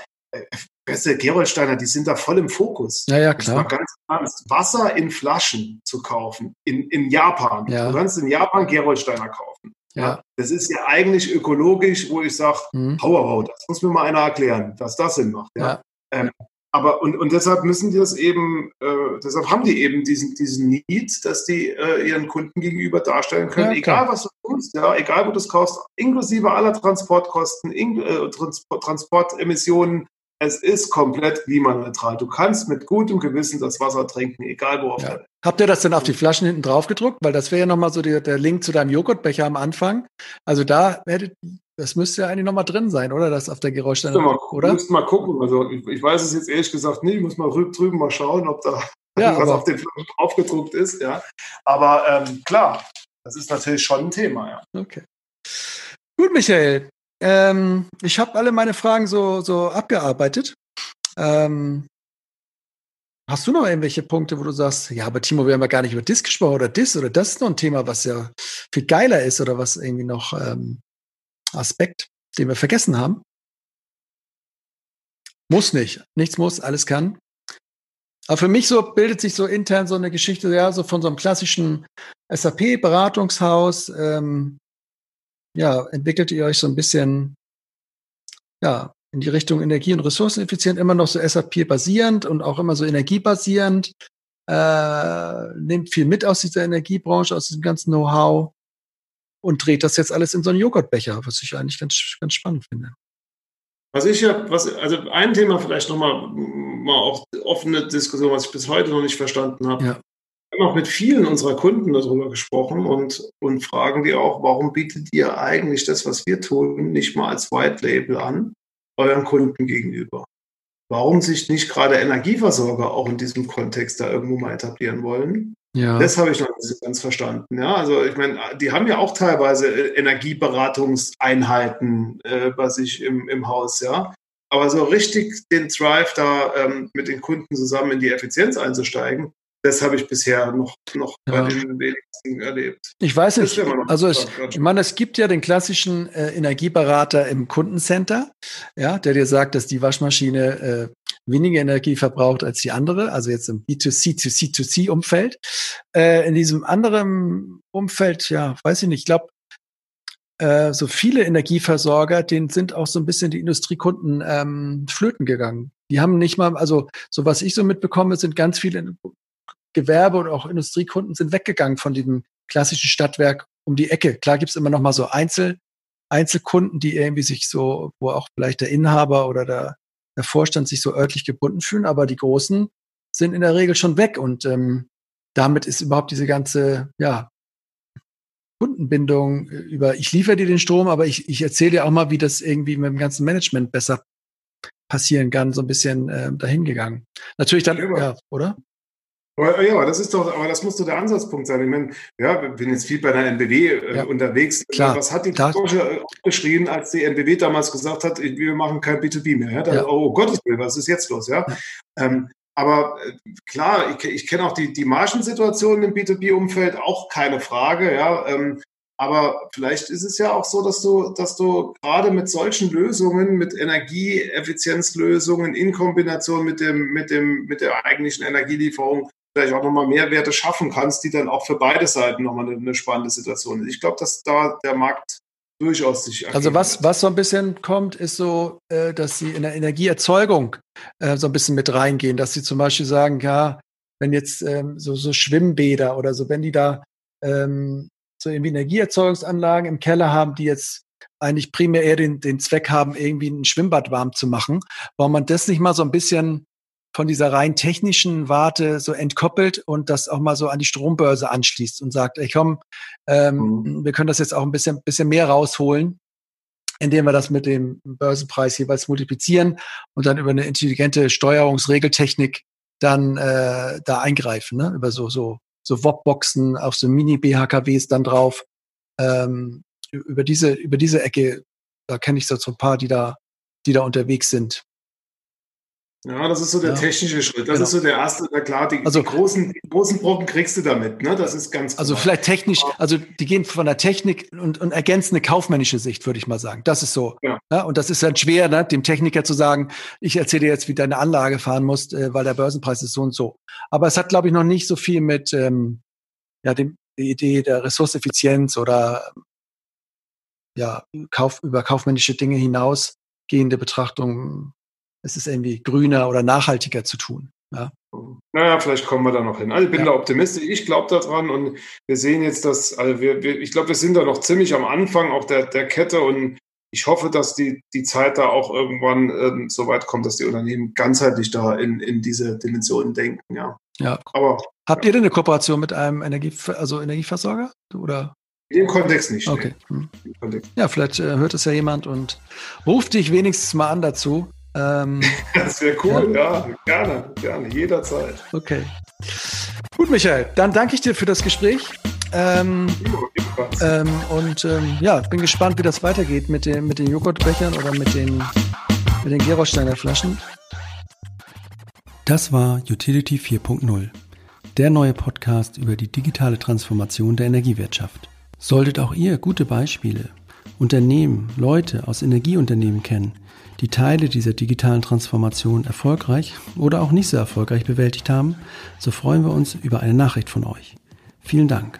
Beste Gerolsteiner, die sind da voll im Fokus. Ja, ja, klar. ganz ernst. Wasser in Flaschen zu kaufen in, in Japan. Ja. Du kannst in Japan Gerolsteiner kaufen. Ja. ja. Das ist ja eigentlich ökologisch, wo ich sage, mhm. hau, hau, das muss mir mal einer erklären, dass das Sinn macht. Ja. ja. Ähm, aber und, und deshalb müssen die das eben, äh, deshalb haben die eben diesen, diesen Need, dass die äh, ihren Kunden gegenüber darstellen können, ja, egal was du tust, ja, egal wo du es kaufst, inklusive aller Transportkosten, in, äh, Transport, Transportemissionen, es ist komplett klimaneutral. Du kannst mit gutem Gewissen das Wasser trinken, egal wo auf ja. der Welt. Habt ihr das denn auf die Flaschen hinten drauf gedruckt? Weil das wäre ja nochmal so die, der Link zu deinem Joghurtbecher am Anfang. Also da hättet, das müsste ja eigentlich nochmal drin sein, oder? Das auf der Geräuschstelle, oder? Müssten mal gucken. Also ich, ich, weiß es jetzt ehrlich gesagt nicht. Ich muss mal drüben mal schauen, ob da ja, was auf den Flaschen draufgedruckt ist. Ja. Aber ähm, klar, das ist natürlich schon ein Thema. Ja. Okay. Gut, Michael. Ähm, ich habe alle meine Fragen so, so abgearbeitet. Ähm, hast du noch irgendwelche Punkte, wo du sagst, ja, aber Timo, wir haben ja gar nicht über Dis gesprochen oder Dis oder das ist noch ein Thema, was ja viel geiler ist oder was irgendwie noch ähm, Aspekt, den wir vergessen haben? Muss nicht. Nichts muss, alles kann. Aber für mich so bildet sich so intern so eine Geschichte, ja, so von so einem klassischen SAP-Beratungshaus, ähm, ja, entwickelt ihr euch so ein bisschen, ja, in die Richtung Energie- und Ressourceneffizient, immer noch so SAP-basierend und auch immer so energiebasierend, äh, nimmt viel mit aus dieser Energiebranche, aus diesem ganzen Know-how und dreht das jetzt alles in so einen Joghurtbecher, was ich eigentlich ganz, ganz spannend finde. Was ich ja, was, also ein Thema vielleicht nochmal, mal auch offene Diskussion, was ich bis heute noch nicht verstanden habe. Ja. Auch mit vielen unserer Kunden darüber gesprochen und, und fragen die auch, warum bietet ihr eigentlich das, was wir tun, nicht mal als White Label an, euren Kunden gegenüber? Warum sich nicht gerade Energieversorger auch in diesem Kontext da irgendwo mal etablieren wollen? Ja. Das habe ich noch nicht ganz verstanden. Ja, also ich meine, die haben ja auch teilweise äh, Energieberatungseinheiten äh, bei sich im, im Haus, ja. Aber so richtig den Drive da ähm, mit den Kunden zusammen in die Effizienz einzusteigen, das habe ich bisher noch, noch ja. bei den wenigsten erlebt. Ich weiß nicht. Also ich, ich meine, es gibt ja den klassischen äh, Energieberater im Kundencenter, ja, der dir sagt, dass die Waschmaschine äh, weniger Energie verbraucht als die andere, also jetzt im B2C, to C2C Umfeld. Äh, in diesem anderen Umfeld, ja, weiß ich nicht, ich glaube, äh, so viele Energieversorger, denen sind auch so ein bisschen die Industriekunden ähm, flöten gegangen. Die haben nicht mal, also so was ich so mitbekomme, sind ganz viele Gewerbe und auch Industriekunden sind weggegangen von diesem klassischen Stadtwerk um die Ecke. Klar gibt's immer noch mal so Einzel, Einzelkunden, die irgendwie sich so, wo auch vielleicht der Inhaber oder der, der Vorstand sich so örtlich gebunden fühlen, aber die Großen sind in der Regel schon weg und ähm, damit ist überhaupt diese ganze, ja, Kundenbindung über, ich liefere dir den Strom, aber ich, ich erzähle dir auch mal, wie das irgendwie mit dem ganzen Management besser passieren kann, so ein bisschen äh, dahingegangen. Natürlich dann, ja, oder? Aber, ja, aber das ist doch, aber das muss doch der Ansatzpunkt sein. Ich meine, ja, bin jetzt viel bei der NBW äh, ja. unterwegs. Klar, Was hat die Branche geschrien, als die NBW damals gesagt hat, wir machen kein B2B mehr? Ja? Da, ja. Oh Gottes Willen, was ist jetzt los? Ja. Ähm, aber äh, klar, ich, ich kenne auch die, die Margensituation im B2B-Umfeld, auch keine Frage, ja. Ähm, aber vielleicht ist es ja auch so, dass du, dass du gerade mit solchen Lösungen, mit Energieeffizienzlösungen in Kombination mit dem, mit dem, mit der eigentlichen Energielieferung vielleicht auch nochmal Mehrwerte schaffen kannst, die dann auch für beide Seiten nochmal eine, eine spannende Situation ist. Ich glaube, dass da der Markt durchaus sich. Also was, was so ein bisschen kommt, ist so, äh, dass sie in der Energieerzeugung äh, so ein bisschen mit reingehen, dass sie zum Beispiel sagen, ja, wenn jetzt ähm, so, so Schwimmbäder oder so, wenn die da ähm, so irgendwie Energieerzeugungsanlagen im Keller haben, die jetzt eigentlich primär eher den, den Zweck haben, irgendwie ein Schwimmbad warm zu machen, warum man das nicht mal so ein bisschen von dieser rein technischen Warte so entkoppelt und das auch mal so an die Strombörse anschließt und sagt, ey komm, ähm, mhm. wir können das jetzt auch ein bisschen, bisschen mehr rausholen, indem wir das mit dem Börsenpreis jeweils multiplizieren und dann über eine intelligente Steuerungsregeltechnik dann äh, da eingreifen, ne? über so so so WOP-Boxen auf so Mini-BHKWs dann drauf. Ähm, über diese über diese Ecke, da kenne ich so ein paar, die da die da unterwegs sind. Ja, das ist so der ja. technische Schritt. Das genau. ist so der erste, na klar, die, also, die, großen, die großen Brocken kriegst du damit, ne? Das ist ganz Also klar. vielleicht technisch, also die gehen von der Technik und, und ergänzen eine kaufmännische Sicht, würde ich mal sagen. Das ist so. Ja. ja und das ist dann schwer, ne, dem Techniker zu sagen, ich erzähle dir jetzt, wie deine Anlage fahren musst, äh, weil der Börsenpreis ist so und so. Aber es hat, glaube ich, noch nicht so viel mit ähm, ja, dem, die Idee der Ressourceneffizienz oder ja, Kauf, über kaufmännische Dinge hinausgehende Betrachtung es ist irgendwie grüner oder nachhaltiger zu tun. Ja. Naja, vielleicht kommen wir da noch hin. Also ich bin ja. da optimistisch, ich glaube daran und wir sehen jetzt, dass, also wir, wir, ich glaube, wir sind da noch ziemlich am Anfang auch der, der Kette und ich hoffe, dass die, die Zeit da auch irgendwann ähm, so weit kommt, dass die Unternehmen ganzheitlich da in, in diese Dimensionen denken, ja. Ja. Aber habt ja. ihr denn eine Kooperation mit einem Energie, also Energieversorger oder? In dem Kontext nicht. Okay. Hm. Kontext. Ja, vielleicht äh, hört es ja jemand und ruft dich wenigstens mal an dazu. Ähm, das wäre cool, ja. ja, gerne, gerne, jederzeit. Okay. Gut, Michael, dann danke ich dir für das Gespräch. Ähm, ähm, und ähm, ja, bin gespannt, wie das weitergeht mit, den, mit den Joghurtbechern oder mit den, mit den Gerolsteiner Flaschen. Das war Utility 4.0, der neue Podcast über die digitale Transformation der Energiewirtschaft. Solltet auch ihr gute Beispiele, Unternehmen, Leute aus Energieunternehmen kennen, die Teile dieser digitalen Transformation erfolgreich oder auch nicht so erfolgreich bewältigt haben, so freuen wir uns über eine Nachricht von euch. Vielen Dank.